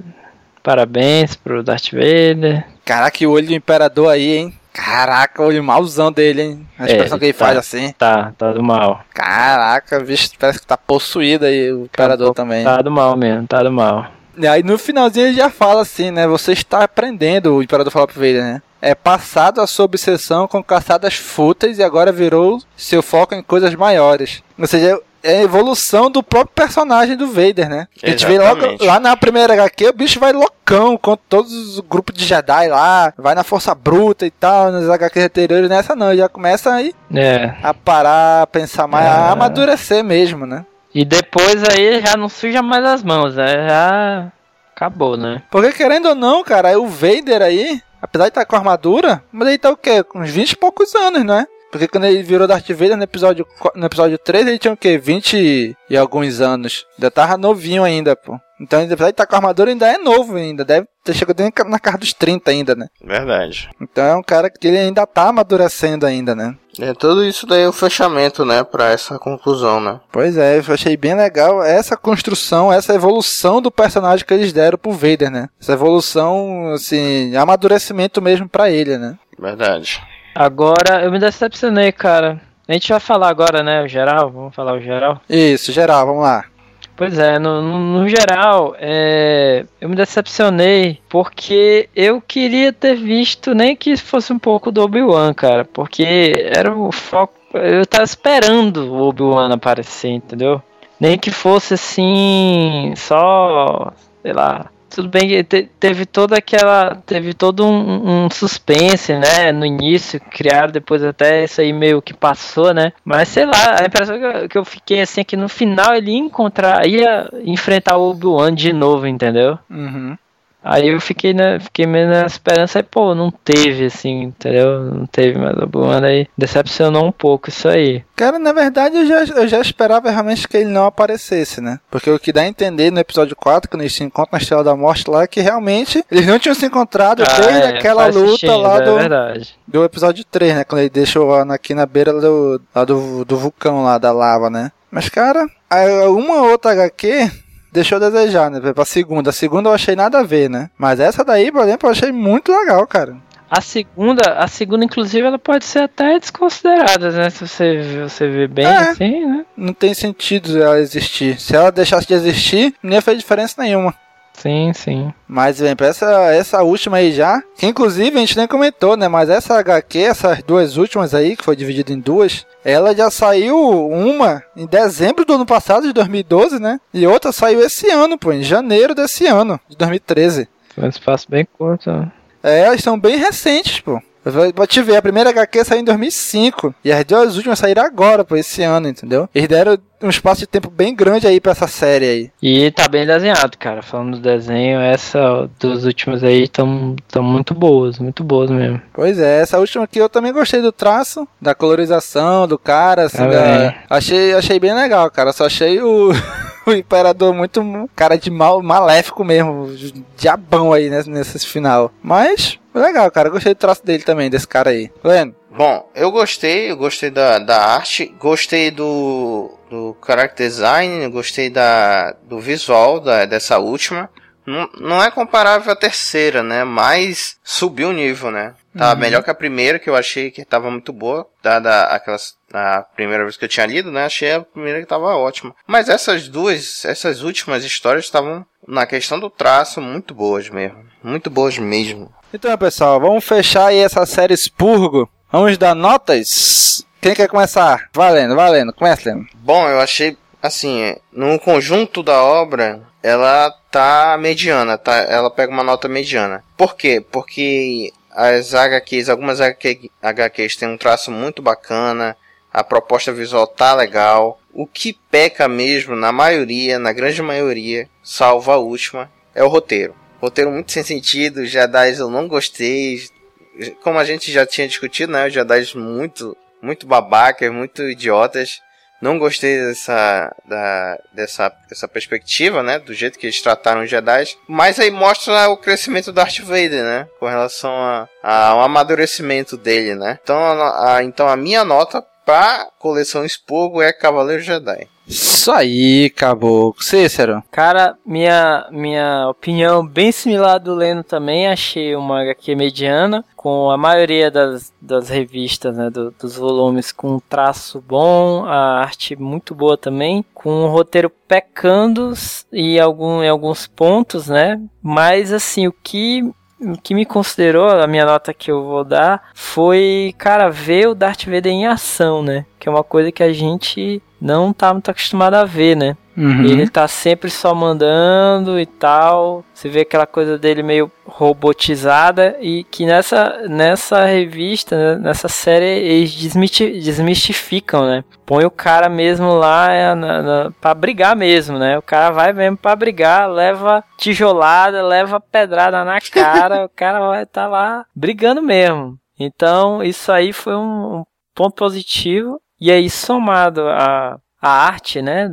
parabéns pro Darth Vader. Caraca, o olho do imperador aí, hein? Caraca, o olho mauzão dele, hein? A É, expressão que ele tá. faz assim. Tá, tá do mal. Caraca, bicho, parece que tá possuído aí o imperador também. Tá do mal mesmo, tá do mal. E aí no finalzinho ele já fala assim, né? Você está aprendendo, o imperador fala pro Vader, né? É passado a sua obsessão com caçadas fúteis e agora virou seu foco em coisas maiores. Ou seja, é a evolução do próprio personagem do Vader, né? A gente vê logo Exatamente. lá na primeira HQ, o bicho vai loucão com todos os grupos de Jedi lá, vai na força bruta e tal, nas HQs anteriores, nessa não, já começa aí É. a parar, a pensar mais, a É. amadurecer mesmo, né? E depois aí já não suja mais as mãos, né? Já acabou, né? Porque querendo ou não, cara, o Vader aí, apesar de estar com armadura, mas ele tá o quê? Com uns 20 e poucos anos, né? Porque quando ele virou Darth Vader no episódio, no episódio 3, ele tinha o quê? 20 e alguns anos. Ainda tava novinho ainda, pô. Então, apesar de estar com armadura, ainda é novo ainda. Deve ter chegado na casa dos 30 ainda, né? Verdade. Então é um cara que ele ainda tá amadurecendo ainda, né? É, tudo isso daí é o fechamento, né, pra essa conclusão, né? Pois é, eu achei bem legal essa construção, essa evolução do personagem que eles deram pro Vader, né? Essa evolução, assim, amadurecimento mesmo pra ele, né? Verdade. Agora eu me decepcionei, cara. A gente vai falar agora, né? O geral, vamos falar o geral. Isso, geral, vamos lá. Pois é, no, no, no geral, é, eu me decepcionei porque eu queria ter visto nem que fosse um pouco do Obi-Wan, cara, porque era o foco. Eu tava esperando o Obi-Wan aparecer, entendeu? Nem que fosse assim, só, sei lá. Tudo bem teve toda aquela. Teve todo um, um suspense, né? No início, criaram depois até isso aí meio que passou, né? Mas sei lá, a impressão que eu, que eu fiquei assim é que no final ele ia encontrar, ia enfrentar o Obi-Wan de novo, entendeu? Uhum. Aí eu fiquei, na, fiquei meio na esperança e, pô, não teve, assim, entendeu? Não teve, mas o Obi-Wan aí decepcionou um pouco isso aí. Cara, na verdade eu já, eu já esperava realmente que ele não aparecesse, né? Porque o que dá a entender no episódio 4, quando eles se encontram na Estrela da Morte lá, é que realmente eles não tinham se encontrado Ah, desde é, aquela luta lá É do, verdade. do episódio 3, né? Quando ele deixou o Anakin na beira do, lá do, do vulcão lá, da lava, né? Mas, cara, a- uma outra HQ deixou a desejar, né? Pra segunda. A segunda eu achei nada a ver, né? Mas essa daí, por exemplo, eu achei muito legal, cara. A segunda, a segunda, inclusive, ela pode ser até desconsiderada, né? Se você, você vê bem É. assim, né? Não tem sentido ela existir. Se ela deixasse de existir, não ia fazer diferença nenhuma. Sim, sim. Mas, bem, pra essa, essa última aí já, que inclusive a gente nem comentou, né? Mas essa HQ, essas duas últimas aí, que foi dividida em duas, ela já saiu uma em dezembro do ano passado, de 2012, né? E outra saiu esse ano, pô, em janeiro desse ano, de 2013. Foi um espaço bem curto. né? É, elas são bem recentes, pô. Pra te ver, a primeira HQ saiu em 2005 e as duas últimas saíram agora, pô, esse ano, entendeu? Eles deram um espaço de tempo bem grande aí pra essa série aí. E tá bem desenhado, cara. Falando do desenho, essa dos últimos aí estão tão muito boas, muito boas mesmo. Pois é, essa última aqui eu também gostei do traço, da colorização, do cara, assim, Tá da- achei, achei bem legal, cara. Só achei o, o Imperador muito cara de mal, maléfico mesmo, diabão aí nesse, nesse final. Mas, legal, cara. Gostei do traço dele também, desse cara aí. Lendo. Bom, eu gostei, eu gostei da, da arte, gostei do, do character design, gostei da, do visual da, dessa última. Não, não é comparável à terceira, né? Mas subiu o nível, né? Tá melhor que a primeira, que eu achei que tava muito boa, dada aquelas, a primeira vez que eu tinha lido, né? Achei a primeira que tava ótima. Mas essas duas, essas últimas histórias estavam, na questão do traço, muito boas mesmo. Muito boas mesmo. Então, pessoal, vamos fechar aí essa série Expurgo. Vamos dar notas? Quem quer começar? Valendo, valendo. Começa, Leno. Bom, eu achei assim, no conjunto da obra, ela tá mediana, tá? Ela pega uma nota mediana. Por quê? Porque as HQs, algumas HQ, HQs têm um traço muito bacana, a proposta visual tá legal. O que peca mesmo, na maioria, na grande maioria, salvo a última, é o roteiro. Roteiro muito sem sentido, Jedi eu não gostei. Como a gente já tinha discutido, né? Os Jedi muito, muito babacas, muito idiotas. Não gostei dessa, da, dessa, dessa perspectiva, né? Do jeito que eles trataram os Jedi. Mas aí mostra o crescimento do Darth Vader, né? Com relação a, a um amadurecimento dele, né? Então a, a- então a minha nota pra coleção Expurgo é Cavaleiro Jedi. Isso aí, caboclo. Cícero. Cara, minha, minha opinião bem similar do Leno também. Achei uma HQ mediana, com a maioria das, das revistas, né, do- dos volumes com um traço bom, a arte muito boa também, com o roteiro pecando e algum, em alguns pontos, né? Mas assim, o que o que me considerou, a minha nota que eu vou dar, foi, cara, ver o Darth Vader em ação, né? Que é uma coisa que a gente não tá muito acostumado a ver, né? Uhum. Ele tá sempre só mandando e tal. Você vê aquela coisa dele meio robotizada e que nessa, nessa revista, né, nessa série, eles desmistificam, né? Põe o cara mesmo lá é, na, na, pra brigar mesmo, né? O cara vai mesmo pra brigar, leva tijolada, leva pedrada na cara, o cara vai estar lá brigando mesmo. Então, isso aí foi um, um ponto positivo. E aí, somado a, a arte, né?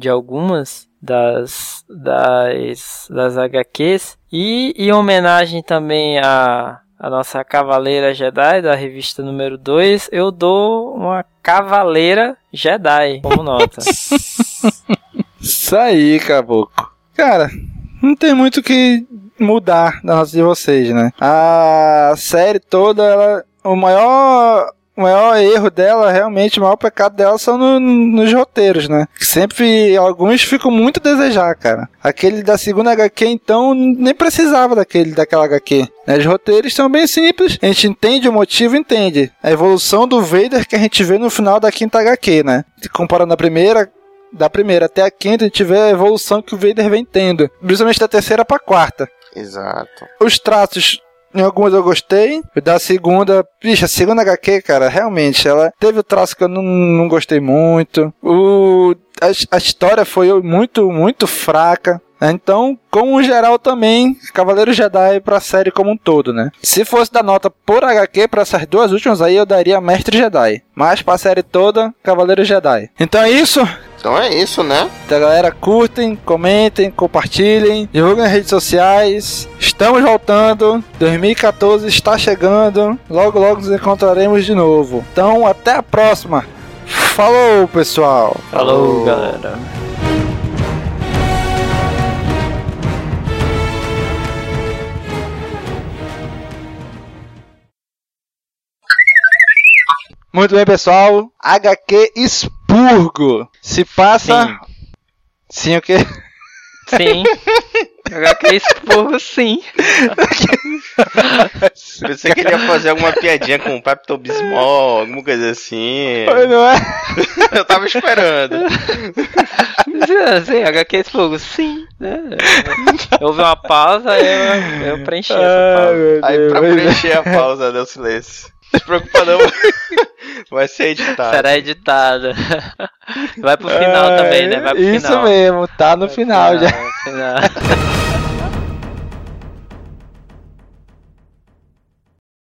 de algumas das, das, das HQs. E em homenagem também a, a nossa Cavaleira Jedi, da revista número 2, eu dou uma Cavaleira Jedi como nota. Isso aí, caboclo. Cara, não tem muito o que mudar da nota de vocês, né? A série toda, ela, o maior. O maior erro dela, realmente, o maior pecado dela são no- nos roteiros, né? Que sempre, alguns ficam muito a desejar, cara. Aquele da segunda HQ, então, nem precisava daquele, daquela HQ. né? Os roteiros são bem simples, a gente entende o motivo, entende. A evolução do Vader que a gente vê no final da quinta HQ, né? Comparando a primeira, da primeira até a quinta, a gente vê a evolução que o Vader vem tendo. Principalmente da terceira pra quarta. Exato. Os traços, em algumas eu gostei. O da segunda, bicho, a segunda HQ, cara, realmente, ela teve o traço que eu não, não gostei muito. O, a, a história foi muito, muito fraca. né? Então, como geral também, Cavaleiro Jedi pra série como um todo, né? Se fosse dar nota por HQ pra essas duas últimas aí, eu daria Mestre Jedi. Mas pra série toda, Cavaleiro Jedi. Então é isso. Então é isso, né? Então, galera, curtem, comentem, compartilhem, divulguem nas redes sociais. Estamos voltando. 2014 está chegando. Logo, logo nos encontraremos de novo. Então, até a próxima. Falou, pessoal. Falou, galera. Muito bem, pessoal. HQ Expurgo. Se passa. Sim. Sim, o quê? Sim. HQ expurgo, sim. Pensei que ele ia fazer alguma piadinha com Pepto Bismol, alguma coisa assim. Não é? Eu tava esperando. Sim, HQ expurgo, sim. né? Houve uma pausa e eu, eu preenchi essa pausa. Aí pra preencher a pausa, deu silêncio. Não se preocupa não. Vai ser editado. Será editada. Vai pro final também, né? Vai pro Isso final. mesmo, tá no final já. No final.